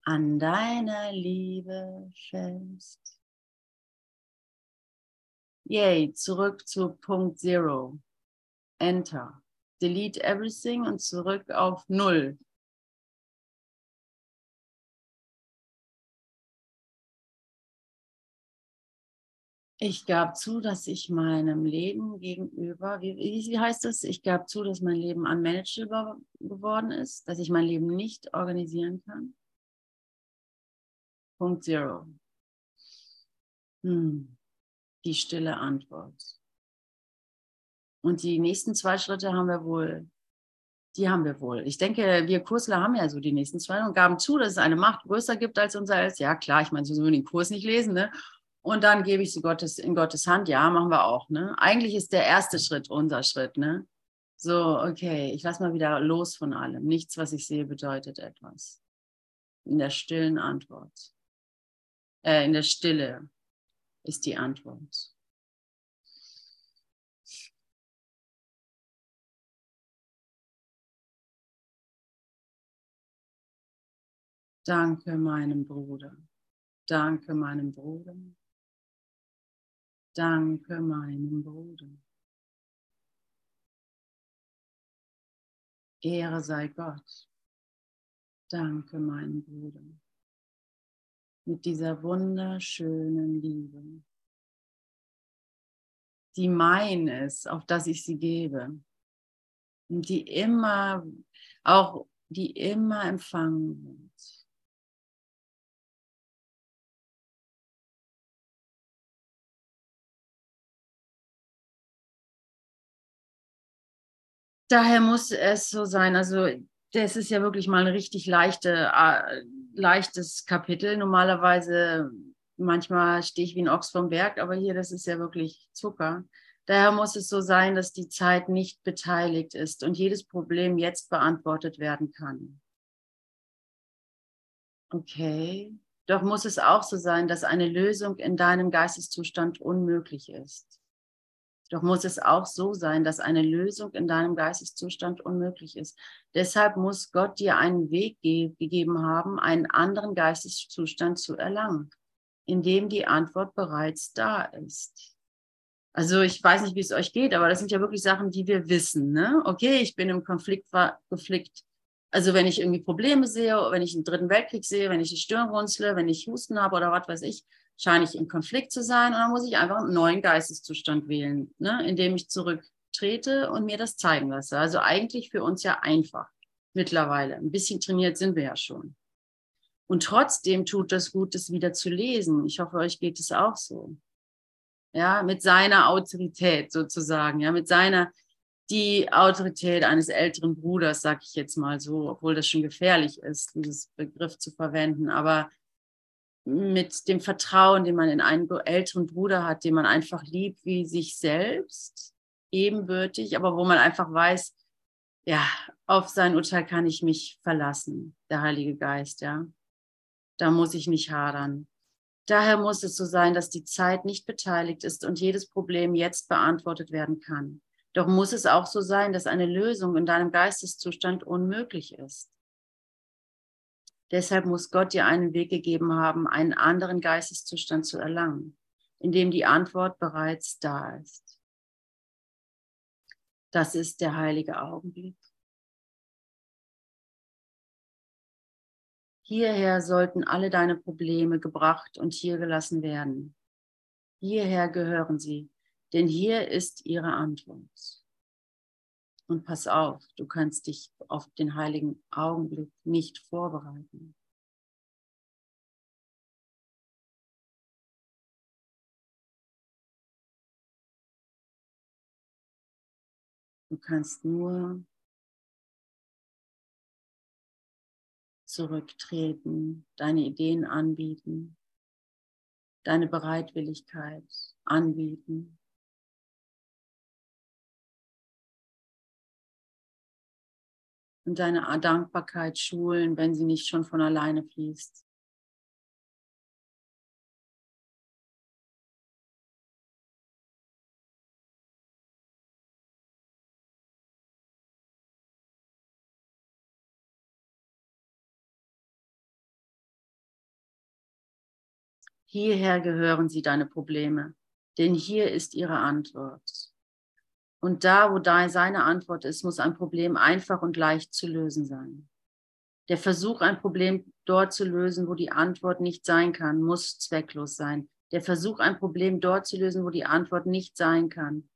an deiner Liebe fest. Yay, zurück zu Punkt Zero. Enter. Delete everything und zurück auf Null. Ich gab zu, dass ich meinem Leben gegenüber, wie, wie heißt das? Ich gab zu, dass mein Leben unmanageable geworden ist, dass ich mein Leben nicht organisieren kann. Punkt Zero. Hm. Die stille Antwort. Und die nächsten zwei Schritte haben wir wohl, die haben wir wohl. Ich denke, wir Kursler haben ja so die nächsten zwei und gaben zu, dass es eine Macht größer gibt als unser als. Ja, klar, ich meine, so würden den Kurs nicht lesen, ne? Und dann gebe ich sie Gottes, in Gottes Hand. Ja, machen wir auch. Ne? Eigentlich ist der erste Schritt unser Schritt. Ne? So, okay, ich lasse mal wieder los von allem. Nichts, was ich sehe, bedeutet etwas. In der stillen Antwort. Äh, in der Stille ist die Antwort. Danke meinem Bruder. Danke meinem Bruder. Danke meinem Bruder. Ehre sei Gott. Danke meinem Bruder. Mit dieser wunderschönen Liebe, die mein ist, auf das ich sie gebe. Und die immer, auch die immer empfangen wird. Daher muss es so sein. Also das ist ja wirklich mal ein richtig leichte, äh, leichtes Kapitel. Normalerweise, manchmal stehe ich wie ein Ochs vom Berg, aber hier, das ist ja wirklich Zucker. Daher muss es so sein, dass die Zeit nicht beteiligt ist und jedes Problem jetzt beantwortet werden kann. Okay. Doch muss es auch so sein, dass eine Lösung in deinem Geisteszustand unmöglich ist. Doch muss es auch so sein, dass eine Lösung in deinem Geisteszustand unmöglich ist. Deshalb muss Gott dir einen Weg ge gegeben haben, einen anderen Geisteszustand zu erlangen, in dem die Antwort bereits da ist. Also ich weiß nicht, wie es euch geht, aber das sind ja wirklich Sachen, die wir wissen. Ne? Okay, ich bin im Konflikt, Konflikt. Also wenn ich irgendwie Probleme sehe, wenn ich einen dritten Weltkrieg sehe, wenn ich die Stirn runzle, wenn ich Husten habe oder was weiß ich, scheine ich in Konflikt zu sein und dann muss ich einfach einen neuen Geisteszustand wählen, ne, indem ich zurücktrete und mir das zeigen lasse. Also eigentlich für uns ja einfach mittlerweile. Ein bisschen trainiert sind wir ja schon. Und trotzdem tut das gut, das wieder zu lesen. Ich hoffe, euch geht es auch so. Ja, mit seiner Autorität sozusagen, ja, mit seiner, die Autorität eines älteren Bruders, sag ich jetzt mal so, obwohl das schon gefährlich ist, dieses Begriff zu verwenden, aber mit dem Vertrauen, den man in einen älteren Bruder hat, den man einfach liebt wie sich selbst, ebenbürtig, aber wo man einfach weiß, ja, auf sein Urteil kann ich mich verlassen, der Heilige Geist, ja. Da muss ich nicht hadern. Daher muss es so sein, dass die Zeit nicht beteiligt ist und jedes Problem jetzt beantwortet werden kann. Doch muss es auch so sein, dass eine Lösung in deinem Geisteszustand unmöglich ist. Deshalb muss Gott dir einen Weg gegeben haben, einen anderen Geisteszustand zu erlangen, in dem die Antwort bereits da ist. Das ist der heilige Augenblick. Hierher sollten alle deine Probleme gebracht und hier gelassen werden. Hierher gehören sie, denn hier ist ihre Antwort. Und pass auf, du kannst dich auf den heiligen Augenblick nicht vorbereiten. Du kannst nur zurücktreten, deine Ideen anbieten, deine Bereitwilligkeit anbieten. Und deine Dankbarkeit schulen, wenn sie nicht schon von alleine fließt. Hierher gehören sie, deine Probleme, denn hier ist ihre Antwort. Und da, wo da seine Antwort ist, muss ein Problem einfach und leicht zu lösen sein. Der Versuch, ein Problem dort zu lösen, wo die Antwort nicht sein kann, muss zwecklos sein. Der Versuch, ein Problem dort zu lösen, wo die Antwort nicht sein kann,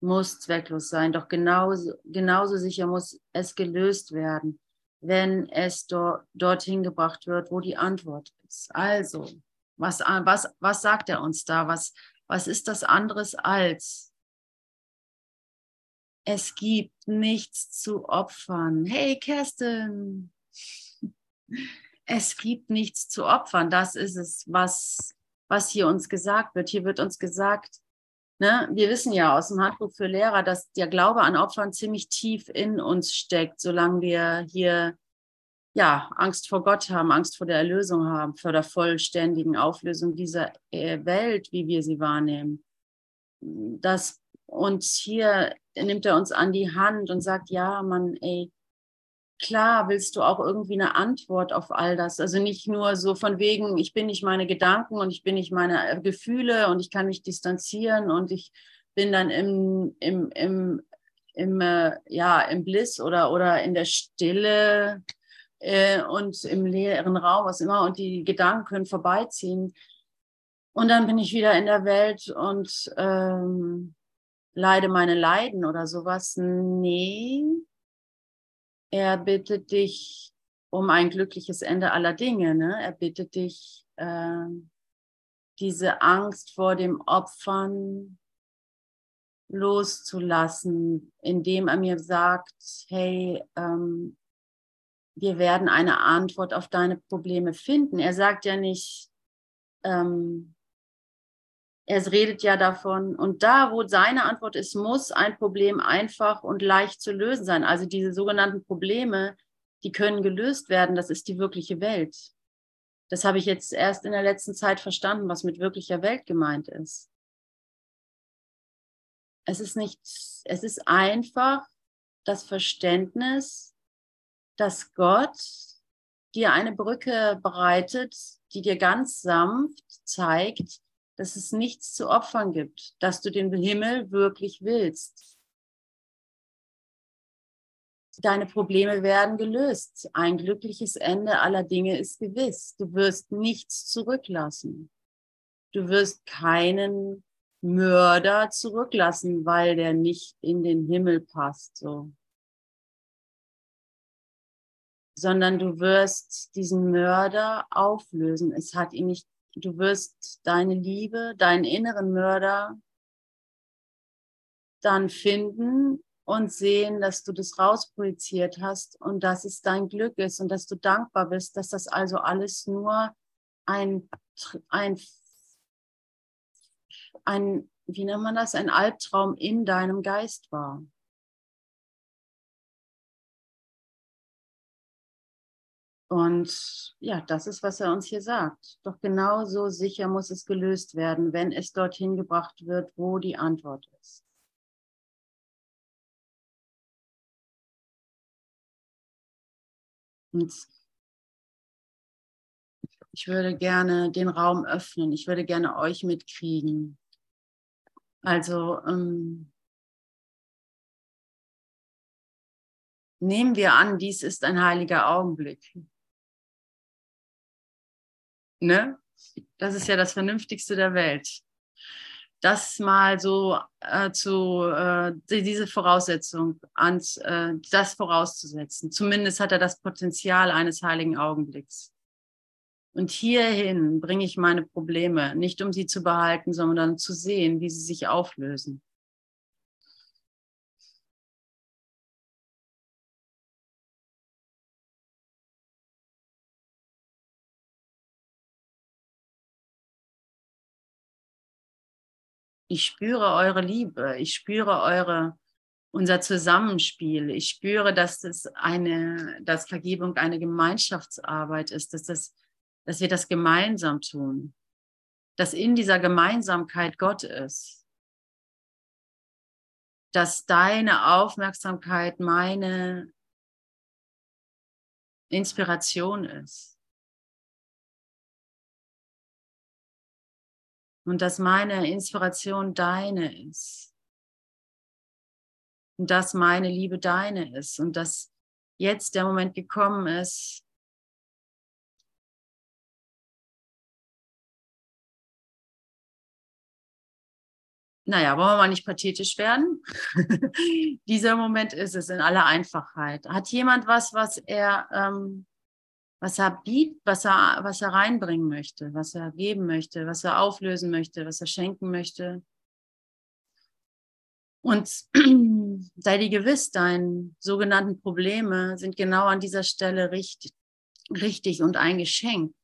muss zwecklos sein. Doch genauso, genauso sicher muss es gelöst werden, wenn es do, dorthin gebracht wird, wo die Antwort ist. Also, was, was, was sagt er uns da? Was, was ist das anderes als? Es gibt nichts zu opfern. Hey, Kerstin, es gibt nichts zu opfern. Das ist es, was, was hier uns gesagt wird. Hier wird uns gesagt, ne, wir wissen ja aus dem Handbuch für Lehrer, dass der Glaube an Opfern ziemlich tief in uns steckt, solange wir hier ja, Angst vor Gott haben, Angst vor der Erlösung haben, vor der vollständigen Auflösung dieser äh, Welt, wie wir sie wahrnehmen. Das, und hier nimmt er uns an die Hand und sagt, ja, man, ey, klar willst du auch irgendwie eine Antwort auf all das. Also nicht nur so von wegen, ich bin nicht meine Gedanken und ich bin nicht meine äh, Gefühle und ich kann mich distanzieren und ich bin dann im, im, im, im, äh, ja, im Bliss oder, oder in der Stille äh, und im leeren Raum, was immer, und die Gedanken können vorbeiziehen. Und dann bin ich wieder in der Welt und ähm, leide meine Leiden oder sowas. Nee, er bittet dich um ein glückliches Ende aller Dinge. Ne? Er bittet dich, äh, diese Angst vor dem Opfern loszulassen, indem er mir sagt, hey, ähm, wir werden eine Antwort auf deine Probleme finden. Er sagt ja nicht, ähm, er redet ja davon, und da, wo seine Antwort ist, muss ein Problem einfach und leicht zu lösen sein. Also diese sogenannten Probleme, die können gelöst werden. Das ist die wirkliche Welt. Das habe ich jetzt erst in der letzten Zeit verstanden, was mit wirklicher Welt gemeint ist. Es ist nicht, es ist einfach das Verständnis, dass Gott dir eine Brücke bereitet, die dir ganz sanft zeigt, dass es nichts zu opfern gibt, dass du den Himmel wirklich willst. Deine Probleme werden gelöst. Ein glückliches Ende aller Dinge ist gewiss. Du wirst nichts zurücklassen. Du wirst keinen Mörder zurücklassen, weil der nicht in den Himmel passt. So. sondern du wirst diesen Mörder auflösen. Es hat ihn nicht, du wirst deine Liebe, deinen inneren Mörder dann finden und sehen, dass du das rausprojiziert hast und dass es dein Glück ist und dass du dankbar bist, dass das also alles nur ein, ein, ein wie nennt man das, ein Albtraum in deinem Geist war. Und ja, das ist, was er uns hier sagt. Doch genauso sicher muss es gelöst werden, wenn es dorthin gebracht wird, wo die Antwort ist. Und ich würde gerne den Raum öffnen. Ich würde gerne euch mitkriegen. Also ähm, nehmen wir an, dies ist ein heiliger Augenblick. Ne? Das ist ja das Vernünftigste der Welt. Das mal so äh, zu, äh, diese Voraussetzung, ans, äh, das vorauszusetzen. Zumindest hat er das Potenzial eines heiligen Augenblicks. Und hierhin bringe ich meine Probleme, nicht um sie zu behalten, sondern zu sehen, wie sie sich auflösen. Ich spüre eure Liebe, ich spüre eure, unser Zusammenspiel. Ich spüre, dass es eine, dass Vergebung eine Gemeinschaftsarbeit ist, dass das dass wir das gemeinsam tun, dass in dieser Gemeinsamkeit Gott ist, dass deine Aufmerksamkeit meine Inspiration ist. Und dass meine Inspiration deine ist. Und dass meine Liebe deine ist. Und dass jetzt der Moment gekommen ist, naja, wollen wir mal nicht pathetisch werden? [LAUGHS] Dieser Moment ist es in aller Einfachheit. Hat jemand was, was er, ähm, was er bietet, was er, was er reinbringen möchte, was er geben möchte, was er auflösen möchte, was er schenken möchte? Und [CLEARS THROAT] sei dir gewiss, deine sogenannten Probleme sind genau an dieser Stelle richtig, richtig und ein Geschenk.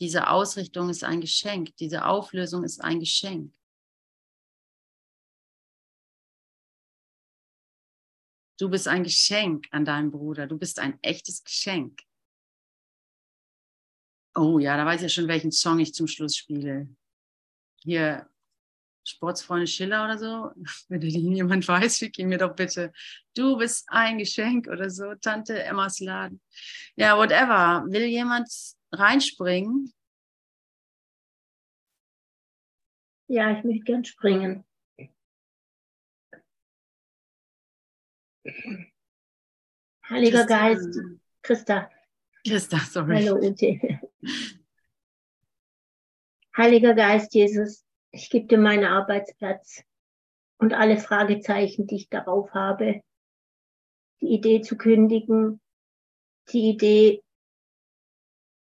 Diese Ausrichtung ist ein Geschenk, diese Auflösung ist ein Geschenk. Du bist ein Geschenk an deinen Bruder. Du bist ein echtes Geschenk. Oh ja, da weiß ich ja schon, welchen Song ich zum Schluss spiele. Hier, Sportsfreunde Schiller oder so. [LAUGHS] Wenn jemand weiß, schick ihn mir doch bitte. Du bist ein Geschenk oder so. Tante Emmas Laden. Ja, whatever. Will jemand reinspringen? Ja, ich möchte gern springen. Heiliger Christa. Geist, Christa. Christa, sorry. Hallo, Ute. Heiliger Geist, Jesus, ich gebe dir meinen Arbeitsplatz und alle Fragezeichen, die ich darauf habe. Die Idee zu kündigen, die Idee,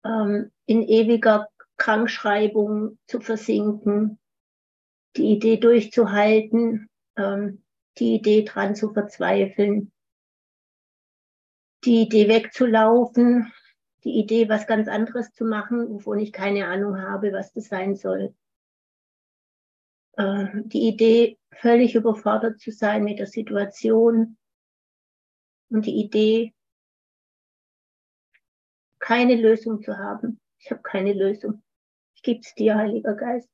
ähm, in ewiger Krankschreibung zu versinken, die Idee durchzuhalten, ähm, die Idee dran zu verzweifeln, die Idee wegzulaufen, die Idee, was ganz anderes zu machen, wovon ich keine Ahnung habe, was das sein soll. Äh, die Idee, völlig überfordert zu sein mit der Situation und die Idee, keine Lösung zu haben. Ich habe keine Lösung. Ich gebe es dir, Heiliger Geist.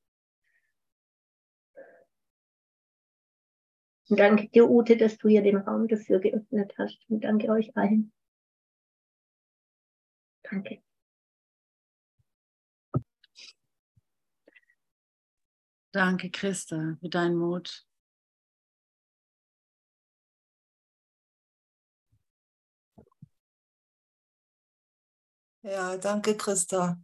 Und danke dir, Ute, dass du hier den Raum dafür geöffnet hast. Und danke euch allen. Danke. Danke, Christa, für deinen Mut. Ja, danke, Christa.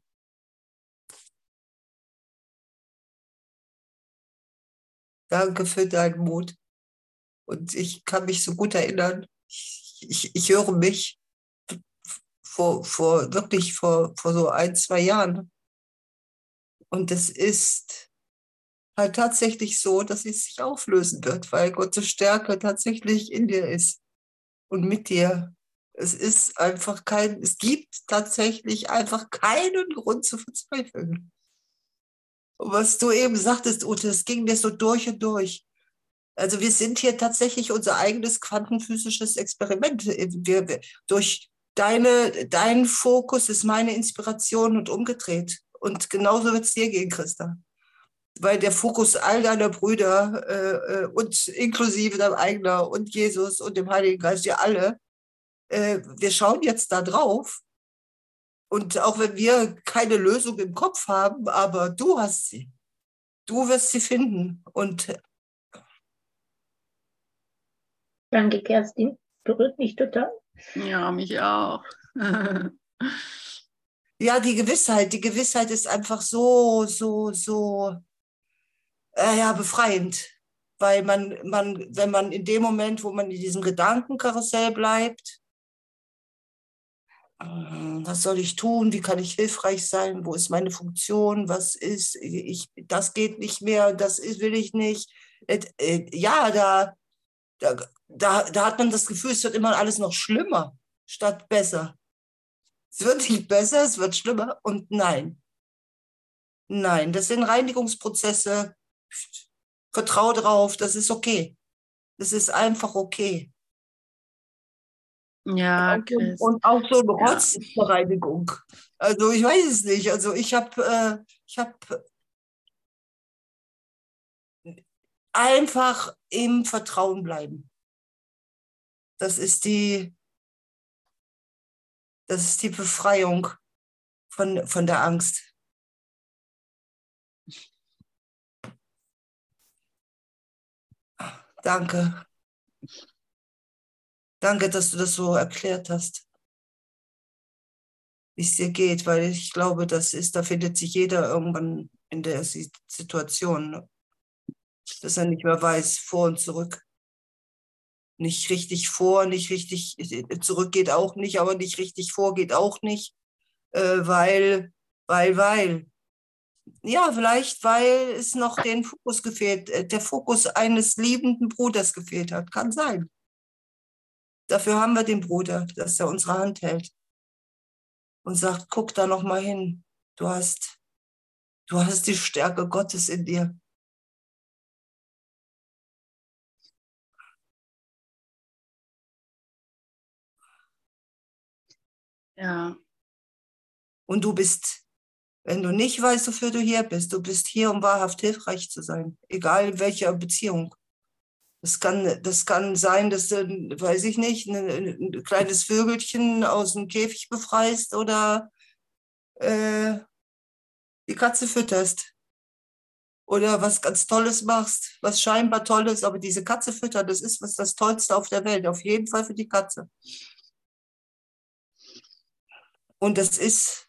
Danke für deinen Mut. Und ich kann mich so gut erinnern, ich, ich, ich höre mich, vor, vor wirklich vor, vor so ein, zwei Jahren. Und es ist halt tatsächlich so, dass es sich auflösen wird, weil Gottes Stärke tatsächlich in dir ist und mit dir. Es ist einfach kein, es gibt tatsächlich einfach keinen Grund zu verzweifeln. Und was du eben sagtest, Ute, es ging mir so durch und durch. Also wir sind hier tatsächlich unser eigenes quantenphysisches Experiment. Wir, wir, durch deine, dein Fokus ist meine Inspiration und umgedreht. Und genauso wird es dir gehen, Christa. Weil der Fokus all deiner Brüder äh, äh, und inklusive deinem eigener und Jesus und dem Heiligen Geist, wir alle, äh, wir schauen jetzt da drauf. Und auch wenn wir keine Lösung im Kopf haben, aber du hast sie. Du wirst sie finden. Und Danke, Kerstin. Berührt mich total. Ja, mich auch. [LAUGHS] ja, die Gewissheit, die Gewissheit ist einfach so, so, so, äh, ja, befreiend. Weil man, man, wenn man in dem Moment, wo man in diesem Gedankenkarussell bleibt, äh, was soll ich tun? Wie kann ich hilfreich sein? Wo ist meine Funktion? Was ist, ich, das geht nicht mehr, das will ich nicht. Äh, ja, da, da, da, da hat man das Gefühl, es wird immer alles noch schlimmer statt besser. Es wird nicht besser, es wird schlimmer und nein. Nein, das sind Reinigungsprozesse. Vertrau drauf, das ist okay. Das ist einfach okay. Ja, und, auch so, und auch so ein Rotz ja. eine Reinigung. Also ich weiß es nicht. Also ich habe äh, ich hab einfach im Vertrauen bleiben. Das ist die, das ist die Befreiung von, von der Angst. Danke. Danke, dass du das so erklärt hast, wie es dir geht, weil ich glaube, das ist, da findet sich jeder irgendwann in der Situation, dass er nicht mehr weiß, vor und zurück nicht richtig vor, nicht richtig zurück geht auch nicht, aber nicht richtig vor geht auch nicht, äh, weil, weil, weil. Ja, vielleicht, weil es noch den Fokus gefehlt, äh, der Fokus eines liebenden Bruders gefehlt hat. Kann sein. Dafür haben wir den Bruder, dass er unsere Hand hält und sagt, guck da noch mal hin. Du hast, du hast die Stärke Gottes in dir. Ja. Und du bist, wenn du nicht weißt, wofür du hier bist, du bist hier, um wahrhaft hilfreich zu sein, egal in welcher Beziehung. Das kann, das kann sein, dass du, weiß ich nicht, ein, ein kleines Vögelchen aus dem Käfig befreist oder äh, die Katze fütterst. Oder was ganz Tolles machst, was scheinbar toll ist, aber diese Katze füttern, das ist was das Tollste auf der Welt, auf jeden Fall für die Katze. Und das ist,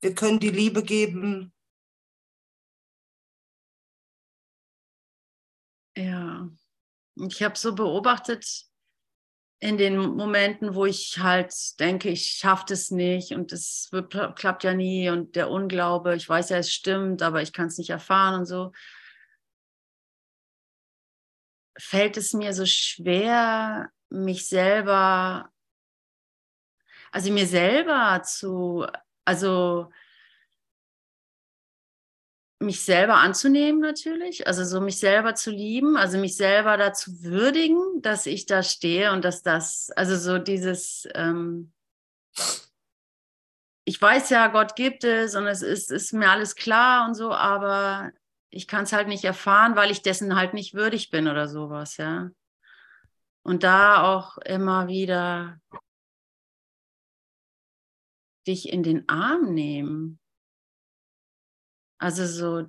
wir können die Liebe geben. Ja, ich habe so beobachtet in den Momenten, wo ich halt denke, ich schaffe das nicht und es klappt ja nie und der Unglaube, ich weiß ja, es stimmt, aber ich kann es nicht erfahren und so, fällt es mir so schwer, mich selber also mir selber zu, also mich selber anzunehmen natürlich, also so mich selber zu lieben, also mich selber dazu würdigen, dass ich da stehe und dass das, also so dieses, ähm, ich weiß ja, Gott gibt es und es ist, ist mir alles klar und so, aber ich kann es halt nicht erfahren, weil ich dessen halt nicht würdig bin oder sowas, ja. Und da auch immer wieder dich in den Arm nehmen. Also so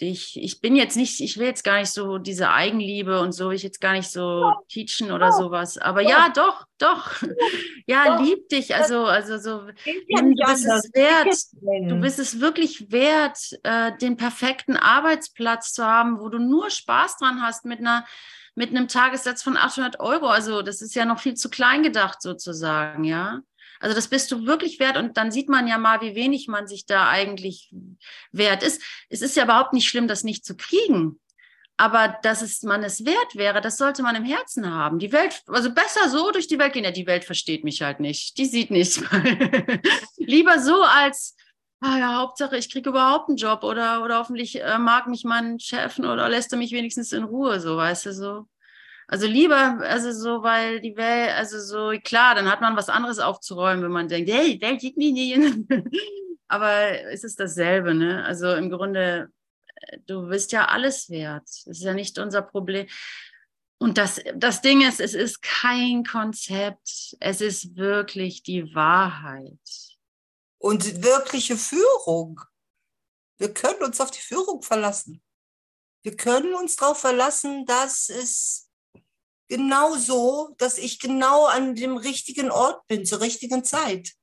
dich. Ich bin jetzt nicht, ich will jetzt gar nicht so diese Eigenliebe und so, ich jetzt gar nicht so teachen oder sowas. Aber ja, doch, doch. [LAUGHS] Ja, lieb dich. Also, also so, du bist es wert. Du bist es wirklich wert, äh, den perfekten Arbeitsplatz zu haben, wo du nur Spaß dran hast mit einer mit einem Tagessatz von 800 Euro. Also das ist ja noch viel zu klein gedacht sozusagen, ja. Also das bist du wirklich wert und dann sieht man ja mal, wie wenig man sich da eigentlich wert ist. Es ist ja überhaupt nicht schlimm, das nicht zu kriegen. Aber dass es man es wert wäre, das sollte man im Herzen haben. Die Welt, also besser so durch die Welt gehen. Ja, die Welt versteht mich halt nicht. Die sieht nichts. [LAUGHS] Lieber so als, ah ja, Hauptsache, ich kriege überhaupt einen Job oder, oder hoffentlich äh, mag mich mein Chef oder lässt er mich wenigstens in Ruhe, so, weißt du, so. Also lieber, also so, weil die Welt, also so, klar, dann hat man was anderes aufzuräumen, wenn man denkt, hey, Welt sieht mich nicht. [LAUGHS] Aber es ist dasselbe, ne? Also im Grunde, äh, du bist ja alles wert. Das ist ja nicht unser Problem. Und das, das Ding ist, es ist kein Konzept. Es ist wirklich die Wahrheit. Und wirkliche Führung. Wir können uns auf die Führung verlassen. Wir können uns darauf verlassen, dass es genau so, dass ich genau an dem richtigen Ort bin, zur richtigen Zeit.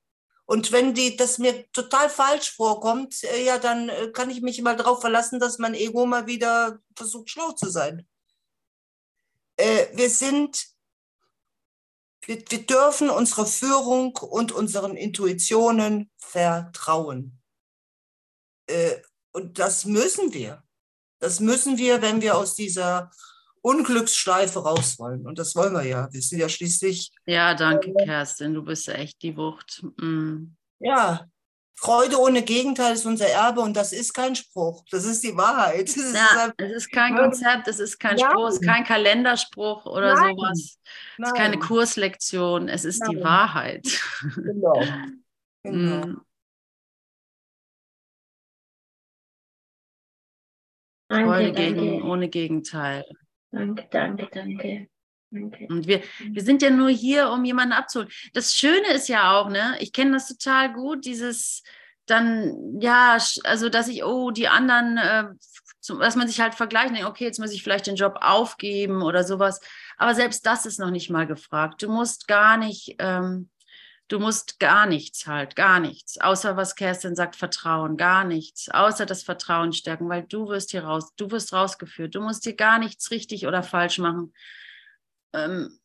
Und wenn die, das mir total falsch vorkommt, äh, ja, dann äh, kann ich mich mal darauf verlassen, dass mein Ego mal wieder versucht, schlau zu sein. Äh, wir sind, wir, wir dürfen unserer Führung und unseren Intuitionen vertrauen. Äh, und das müssen wir. Das müssen wir, wenn wir aus dieser Unglücksschleife raus wollen. Und das wollen wir ja. Wir sind ja schließlich. Ja, danke, äh, Kerstin. Du bist ja echt die Wucht. Mm. Ja, Freude ohne Gegenteil ist unser Erbe und das ist kein Spruch. Das ist die Wahrheit. Das ja, ist es ist kein Konzept, es ist kein ja. Spruch, es ist kein Kalenderspruch oder Nein. sowas. Es ist keine Kurslektion, es ist Nein. die Wahrheit. Genau. [LAUGHS] genau. Mm. Freude gegen, ohne Gegenteil. Danke, danke, danke. Okay. Und wir, wir sind ja nur hier, um jemanden abzuholen. Das Schöne ist ja auch, ne, ich kenne das total gut, dieses dann, ja, also dass ich, oh, die anderen, äh, zum, dass man sich halt vergleicht, denkt, okay, jetzt muss ich vielleicht den Job aufgeben oder sowas. Aber selbst das ist noch nicht mal gefragt. Du musst gar nicht, ähm, Du musst gar nichts halt, gar nichts, außer was Kerstin sagt, Vertrauen, gar nichts, außer das Vertrauen stärken, weil du wirst hier raus, du wirst rausgeführt. Du musst dir gar nichts richtig oder falsch machen. Ähm,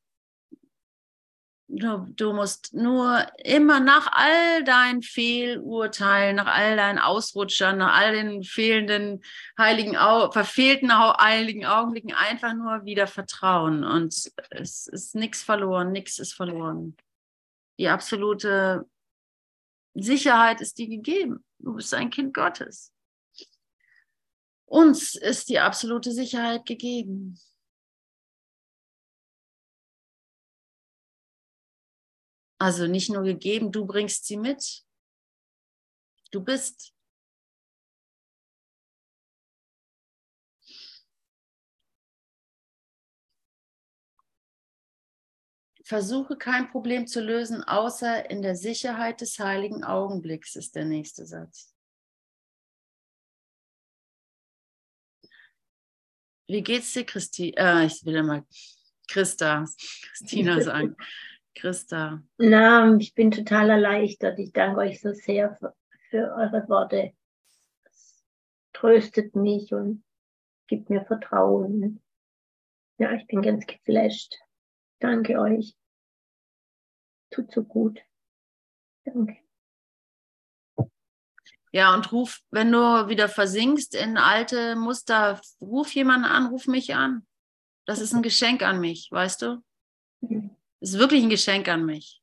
du, du musst nur immer nach all deinen Fehlurteilen, nach all deinen Ausrutschern, nach all den fehlenden heiligen, Au verfehlten heiligen Augenblicken einfach nur wieder vertrauen. Und es ist nichts verloren, nichts ist verloren die absolute Sicherheit ist dir gegeben. Du bist ein Kind Gottes. Uns ist die absolute Sicherheit gegeben. Also nicht nur gegeben, du bringst sie mit. Du bist Versuche kein Problem zu lösen, außer in der Sicherheit des heiligen Augenblicks, ist der nächste Satz. Wie geht's dir, Christi? Äh, ich will mal Christa, Christina [LAUGHS] sagen. Christa. Na, ich bin total erleichtert. Ich danke euch so sehr für, für eure Worte. Es tröstet mich und gibt mir Vertrauen. Ja, ich bin ganz geflasht. Danke euch. Tut so gut. Danke. Ja, und ruf, wenn du wieder versinkst in alte Muster, ruf jemanden an, ruf mich an. Das ist ein Geschenk an mich, weißt du? Mhm. Das ist wirklich ein Geschenk an mich,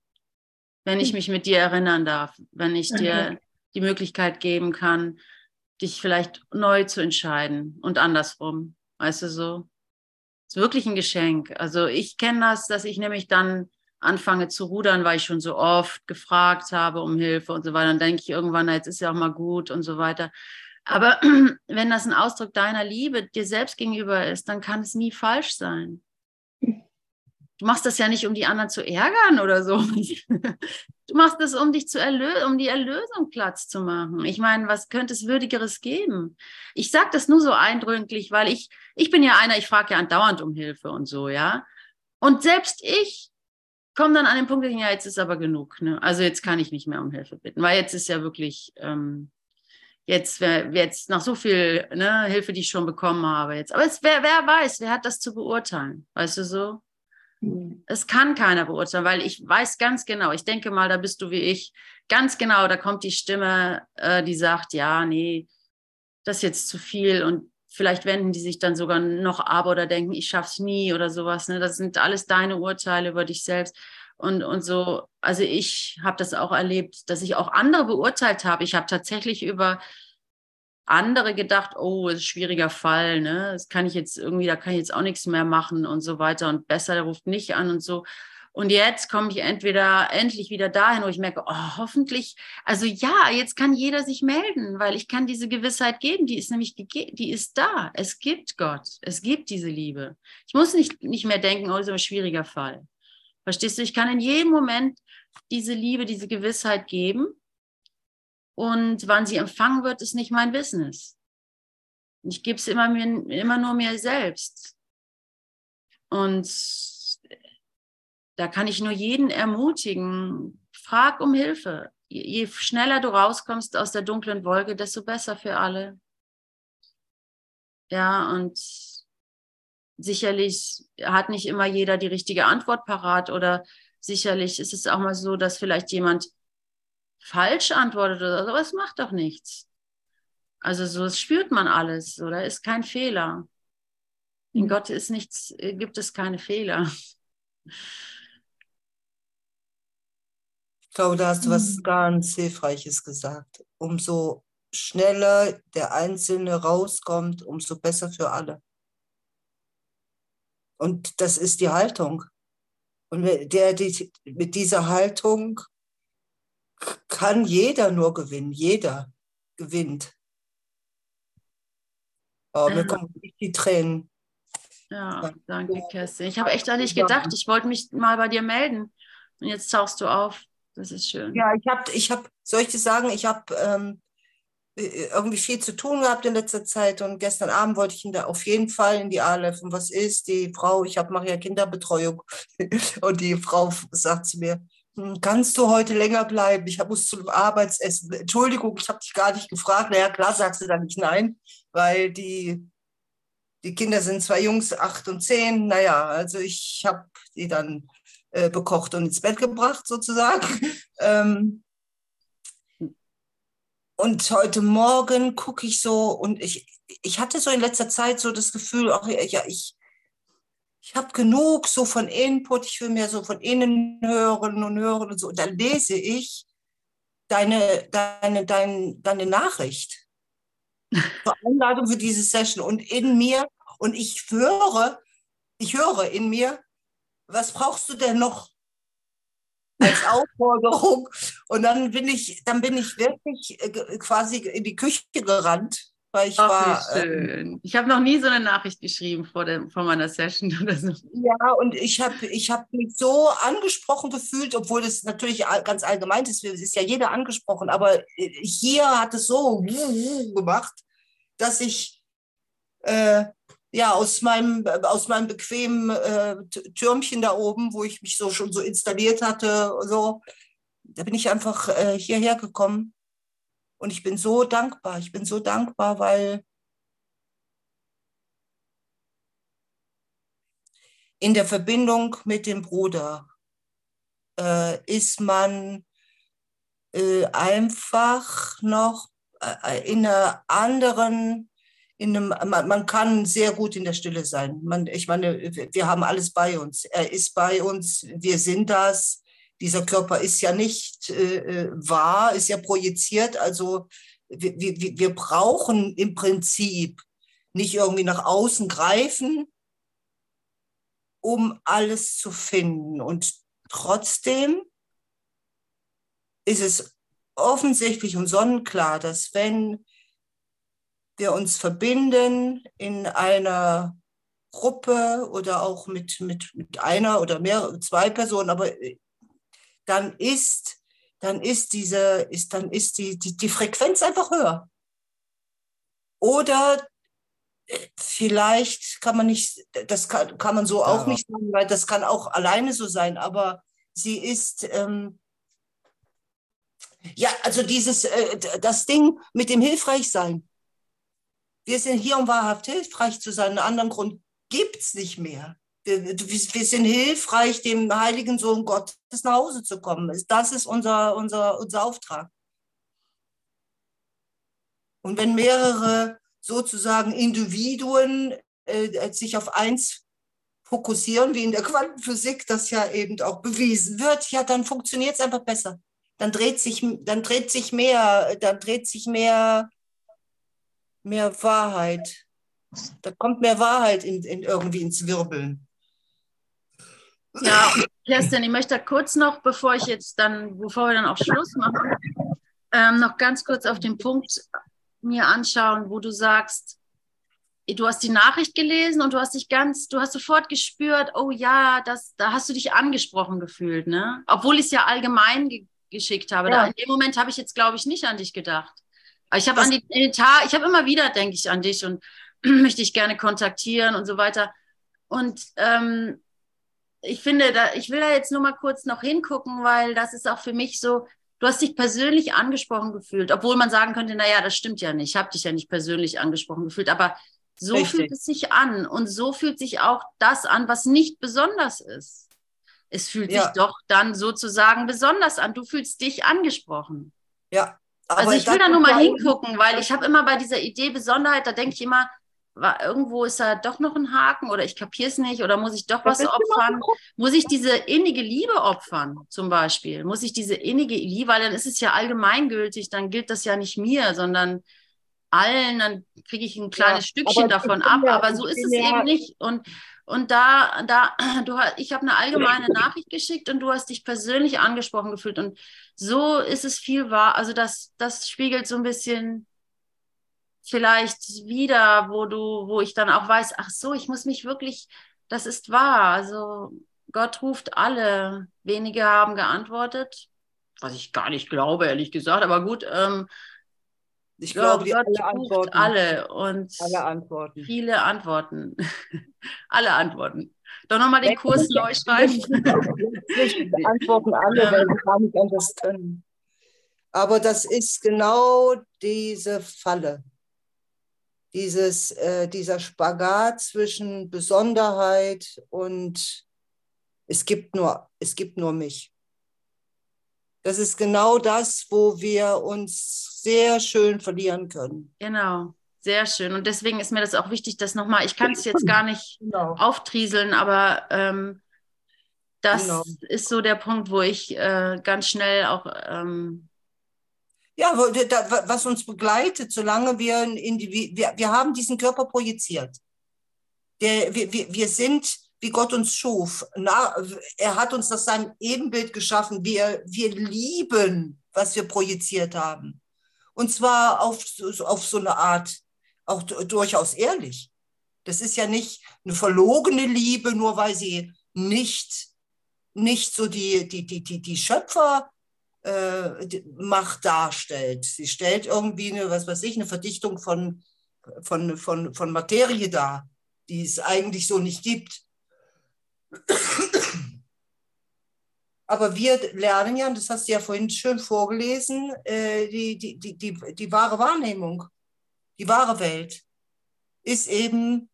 wenn ich mhm. mich mit dir erinnern darf, wenn ich dir die Möglichkeit geben kann, dich vielleicht neu zu entscheiden und andersrum, weißt du so? Ist wirklich ein Geschenk. Also ich kenne das, dass ich nämlich dann anfange zu rudern, weil ich schon so oft gefragt habe um Hilfe und so weiter. Dann denke ich irgendwann, jetzt ist ja auch mal gut und so weiter. Aber [CLEARS THROAT] wenn das ein Ausdruck deiner Liebe dir selbst gegenüber ist, dann kann es nie falsch sein. Du machst das ja nicht, um die anderen zu ärgern oder so. [LAUGHS] Du machst es, um dich zu erlösen, um die Erlösung Platz zu machen. Ich meine, was könnte es Würdigeres geben? Ich sage das nur so eindrücklich, weil ich, ich bin ja einer, ich frage ja andauernd um Hilfe und so, ja. Und selbst ich komme dann an den Punkt, ja, jetzt ist aber genug. Ne? Also jetzt kann ich nicht mehr um Hilfe bitten, weil jetzt ist ja wirklich, ähm, jetzt, jetzt nach so viel ne, Hilfe, die ich schon bekommen habe jetzt. Aber es, wer, wer weiß, wer hat das zu beurteilen? Weißt du so? Es kann keiner beurteilen, weil ich weiß ganz genau, ich denke mal, da bist du wie ich, ganz genau, da kommt die Stimme, äh, die sagt, ja, nee, das ist jetzt zu viel und vielleicht wenden die sich dann sogar noch ab oder denken, ich schaff's nie oder sowas. Ne? Das sind alles deine Urteile über dich selbst. Und, und so, also ich habe das auch erlebt, dass ich auch andere beurteilt habe. Ich habe tatsächlich über andere gedacht, oh, ist ein schwieriger Fall, ne? Das kann ich jetzt irgendwie, da kann ich jetzt auch nichts mehr machen und so weiter und besser, der ruft nicht an und so. Und jetzt komme ich entweder endlich wieder dahin, wo ich merke, oh, hoffentlich, also ja, jetzt kann jeder sich melden, weil ich kann diese Gewissheit geben, die ist nämlich, die ist da. Es gibt Gott, es gibt diese Liebe. Ich muss nicht, nicht mehr denken, oh, ist ein schwieriger Fall. Verstehst du? Ich kann in jedem Moment diese Liebe, diese Gewissheit geben und wann sie empfangen wird, ist nicht mein Business. Ich gebe es immer, immer nur mir selbst. Und da kann ich nur jeden ermutigen, frag um Hilfe. Je schneller du rauskommst aus der dunklen Wolke, desto besser für alle. Ja, und sicherlich hat nicht immer jeder die richtige Antwort parat oder sicherlich ist es auch mal so, dass vielleicht jemand falsch antwortet oder so, es macht doch nichts. Also so spürt man alles, oder ist kein Fehler. In. Gott ist nichts, äh, gibt es keine Fehler. Ich glaube, da hast du was mhm. ganz Hilfreiches gesagt. Umso schneller der Einzelne rauskommt, umso besser für alle. Und das ist die Haltung. Und der, die, mit dieser Haltung kann jeder nur gewinnen. Jeder gewinnt. Oh, mir kommen die Tränen. Ja, danke, Kerstin. Ich habe echt an dich gedacht. Ich wollte mich mal bei dir melden. Und jetzt tauchst du auf. Das ist schön. Ja, ich habe, ich hab, soll ich dir sagen, ich habe ähm, äh, irgendwie viel zu tun gehabt in letzter Zeit und gestern Abend wollte ich ihn da auf jeden Fall in die Aleph. Und was ist die Frau? Ich mache ja Kinderbetreuung [LAUGHS] und die Frau sagt zu mir, kannst du heute länger bleiben? Ich muss zu einem Arbeitsessen. Entschuldigung, ich habe dich gar nicht gefragt. Naja, klar sagst du dann nicht nein, weil die, die Kinder sind zwei Jungs, acht und zehn. Naja, also ich habe die dann äh, bekocht und ins Bett gebracht sozusagen. [LAUGHS] ähm, und heute Morgen gucke ich so und ich, ich hatte so in letzter Zeit so das Gefühl, ach ja, ich, ich habe genug so von Input, ich will mehr so von innen hören und hören und so. Und dann lese ich deine, deine, deine, deine Nachricht. [LAUGHS] Einladung für diese Session. Und in mir, und ich höre, ich höre in mir, was brauchst du denn noch als [LAUGHS] Aufforderung? Und dann bin ich, dann bin ich wirklich äh, quasi in die Küche gerannt weil ich Ach, war. Schön. ich habe noch nie so eine Nachricht geschrieben vor, dem, vor meiner Session [LAUGHS] oder so. Ja, und ich habe ich hab mich so angesprochen gefühlt, obwohl das natürlich ganz allgemein ist. Es ist ja jeder angesprochen, aber äh, hier hat es so gemacht, dass ich äh, ja aus meinem, aus meinem bequemen äh, Türmchen da oben, wo ich mich so schon so installiert hatte, so, da bin ich einfach äh, hierher gekommen und ich bin so dankbar. Ich bin so dankbar, weil in der Verbindung mit dem Bruder äh, ist man äh, einfach noch äh, in einer anderen, in einem, man, man, kann sehr gut in der Stille sein. Man, ich meine, wir haben alles bei uns. Er ist bei uns, wir sind das dieser Körper ist ja nicht äh, äh, wahr, ist ja projiziert. Also wir, wir, wir brauchen im Prinzip nicht irgendwie nach außen greifen, um alles zu finden. Und trotzdem ist es offensichtlich und sonnenklar, dass wenn wir uns verbinden in einer Gruppe oder auch mit, mit, mit einer oder mehr, zwei Personen, aber dann ist dann ist diese, ist, dann ist die, die, die Frequenz einfach höher. Oder äh, vielleicht kann man nicht, das kann, kann man so ja. auch nicht sagen, weil das kann auch alleine so sein, aber sie ist, ähm, ja, also dieses, äh, das Ding mit dem Hilfreichsein. Wir sind hier, um wahrhaft hilfreich zu sein. Einen anderen Grund gibt es nicht mehr. Wir, wir, sind hilfreich, dem heiligen Sohn Gottes nach Hause zu kommen. Das ist unser, unser, unser Auftrag. Und wenn mehrere sozusagen Individuen äh, sich auf eins fokussieren, wie in der [LAUGHS] Quantenphysik das ja eben auch bewiesen wird, ja, dann funktioniert es einfach besser. Dann dreht sich, dann dreht sich mehr, dann dreht sich mehr, mehr Wahrheit. Da kommt mehr Wahrheit in, in irgendwie ins Wirbeln. Ja, Kerstin, ich möchte kurz noch, bevor ich jetzt dann, bevor wir dann auch Schluss machen, ähm, noch ganz kurz auf den Punkt mir anschauen, wo du sagst, du hast die Nachricht gelesen und du hast dich ganz, du hast sofort gespürt, oh ja, das, da hast du dich angesprochen gefühlt, ne? Obwohl ich es ja allgemein ge geschickt habe. Ja. Da, in dem Moment habe ich jetzt, glaube ich, nicht an dich gedacht. Aber ich habe an die, den Tag, ich habe immer wieder, denke ich, an dich und [CLEARS THROAT] möchte dich gerne kontaktieren und so weiter. Und ähm, ich finde, da, ich will da jetzt nur mal kurz noch hingucken, weil das ist auch für mich so, du hast dich persönlich angesprochen gefühlt, obwohl man sagen könnte, naja, das stimmt ja nicht, ich habe dich ja nicht persönlich angesprochen gefühlt, aber so Richtig. fühlt es sich an und so fühlt sich auch das an, was nicht besonders ist. Es fühlt ja. sich doch dann sozusagen besonders an. Du fühlst dich angesprochen. Ja. also ich will da nur mal hingucken, weil ich habe immer bei dieser Idee Besonderheit, da denke ich immer, war, irgendwo ist da doch noch ein Haken oder ich kapiere es nicht oder muss ich doch was opfern? Muss ich diese innige Liebe opfern zum Beispiel? Muss ich diese innige Liebe, weil dann ist es ja allgemeingültig, dann gilt das ja nicht mir, sondern allen, dann kriege ich ein kleines ja, Stückchen davon ab, ja, aber so ist es ja, eben nicht. Und, und da, da, du, ich habe eine allgemeine Nachricht geschickt und du hast dich persönlich angesprochen gefühlt. Und so ist es viel wahr. Also das, das spiegelt so ein bisschen vielleicht wieder, wo du, wo ich dann auch weiß, ach so, ich muss mich wirklich, das ist wahr. Also Gott ruft alle. Wenige haben geantwortet, was ich gar nicht glaube, ehrlich gesagt, aber gut. Ähm, ich glaube, Gott alle Antworten. Alle und alle Antworten. viele Antworten. [LAUGHS] alle Antworten. Doch nochmal den Kurs neu schreiben. Antworten alle, weil sie gar nicht anders können. Aber das ist genau diese Falle dieses, äh, dieser Spagat zwischen Besonderheit und es gibt nur, es gibt nur mich. Das ist genau das, wo wir uns sehr schön verlieren können. Genau, sehr schön. Und deswegen ist mir das auch wichtig, dass nochmal, ich kann es jetzt gar nicht genau. auftrieseln, aber ähm, das genau. ist so der Punkt, wo ich äh, ganz schnell auch ähm, ja, was uns begleitet, solange wir, in die, wir, wir haben diesen Körper projiziert. Der, wir, wir, wir sind, wie Gott uns schuf. Na, er hat uns nach seinem Ebenbild geschaffen. Wir, wir lieben, was wir projiziert haben. Und zwar auf, auf so eine Art, auch durchaus ehrlich. Das ist ja nicht eine verlogene Liebe, nur weil sie nicht, nicht so die, die, die, die, die Schöpfer äh, Macht darstellt. Sie stellt irgendwie eine, was weiß ich, eine Verdichtung von, von, von, von Materie dar, die es eigentlich so nicht gibt. Aber wir lernen ja, und das hast du ja vorhin schön vorgelesen, äh, die, die, die, die, die wahre Wahrnehmung, die wahre Welt ist eben,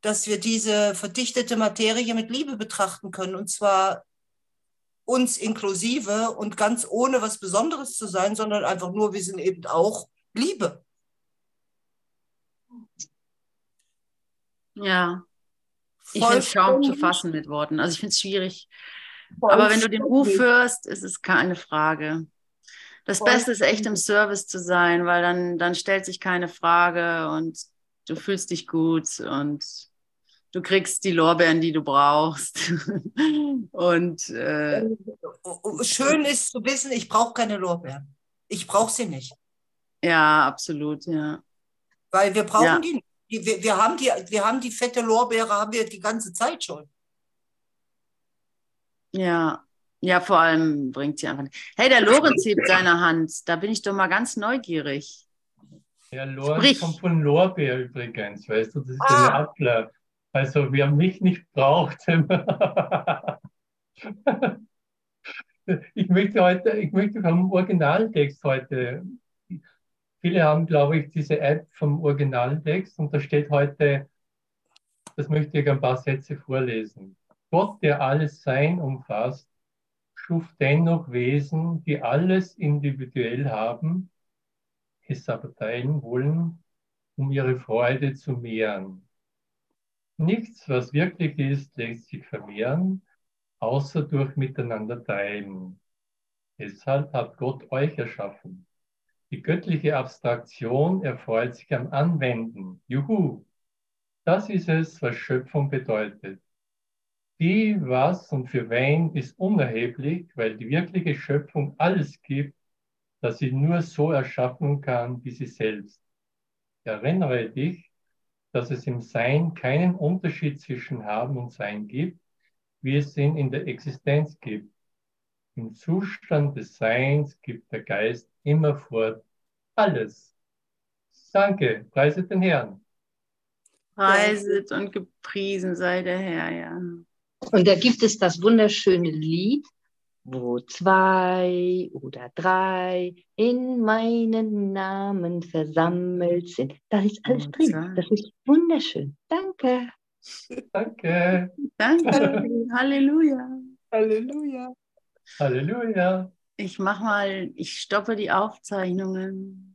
dass wir diese verdichtete Materie mit Liebe betrachten können. Und zwar uns inklusive und ganz ohne was Besonderes zu sein, sondern einfach nur, wir sind eben auch Liebe. Ja, ich finde es kaum zu fassen mit Worten. Also ich finde es schwierig. Aber wenn du den Ruf hörst, ist es keine Frage. Das Beste ist echt im Service zu sein, weil dann, dann stellt sich keine Frage und du fühlst dich gut und du kriegst die Lorbeeren, die du brauchst. [LAUGHS] und äh, schön ist zu wissen, ich brauche keine Lorbeeren. Ich brauche sie nicht. Ja, absolut, ja. Weil wir brauchen ja. die, die wir, wir, haben die, wir haben die fette Lorbeere, haben wir die ganze Zeit schon. Ja, Ja, vor allem bringt sie einfach. nicht. Hey, der Lorenz [LAUGHS] hebt seine Hand. Da bin ich doch mal ganz neugierig. Ja, Lorenz Sprich. kommt von Lorbeer übrigens, weißt du, das ist Ah. eine Adler. Also wer mich nicht braucht. [LAUGHS] ich möchte heute, ich möchte vom Originaltext heute. Viele haben, glaube ich, diese App vom Originaltext und da steht heute, das möchte ich ein paar Sätze vorlesen. Gott, der alles Sein umfasst, schuf dennoch Wesen, die alles individuell haben, es aber teilen wollen, um ihre Freude zu mehren. Nichts, was wirklich ist, lässt sich vermehren, außer durch Miteinander teilen. Deshalb hat Gott euch erschaffen. Die göttliche Abstraktion erfreut sich am Anwenden. Juhu! Das ist es, was Schöpfung bedeutet. Wie, was und für wen ist unerheblich, weil die wirkliche Schöpfung alles gibt, dass sie nur so erschaffen kann, wie sie selbst. Erinnere dich, dass es im Sein keinen Unterschied zwischen Haben und Sein gibt, wie es ihn in der Existenz gibt. Im Zustand des Seins gibt der Geist immerfort alles. Danke, preise den Herrn. Preiset und gepriesen sei der Herr, ja. Und da gibt es das wunderschöne Lied, wo zwei oder drei in meinen Namen versammelt sind. Da ist alles drin. zwei. Das ist wunderschön. Danke. Danke. Danke. [LAUGHS] Halleluja. Halleluja. Halleluja. Ich mach mal, ich stoppe die Aufzeichnungen.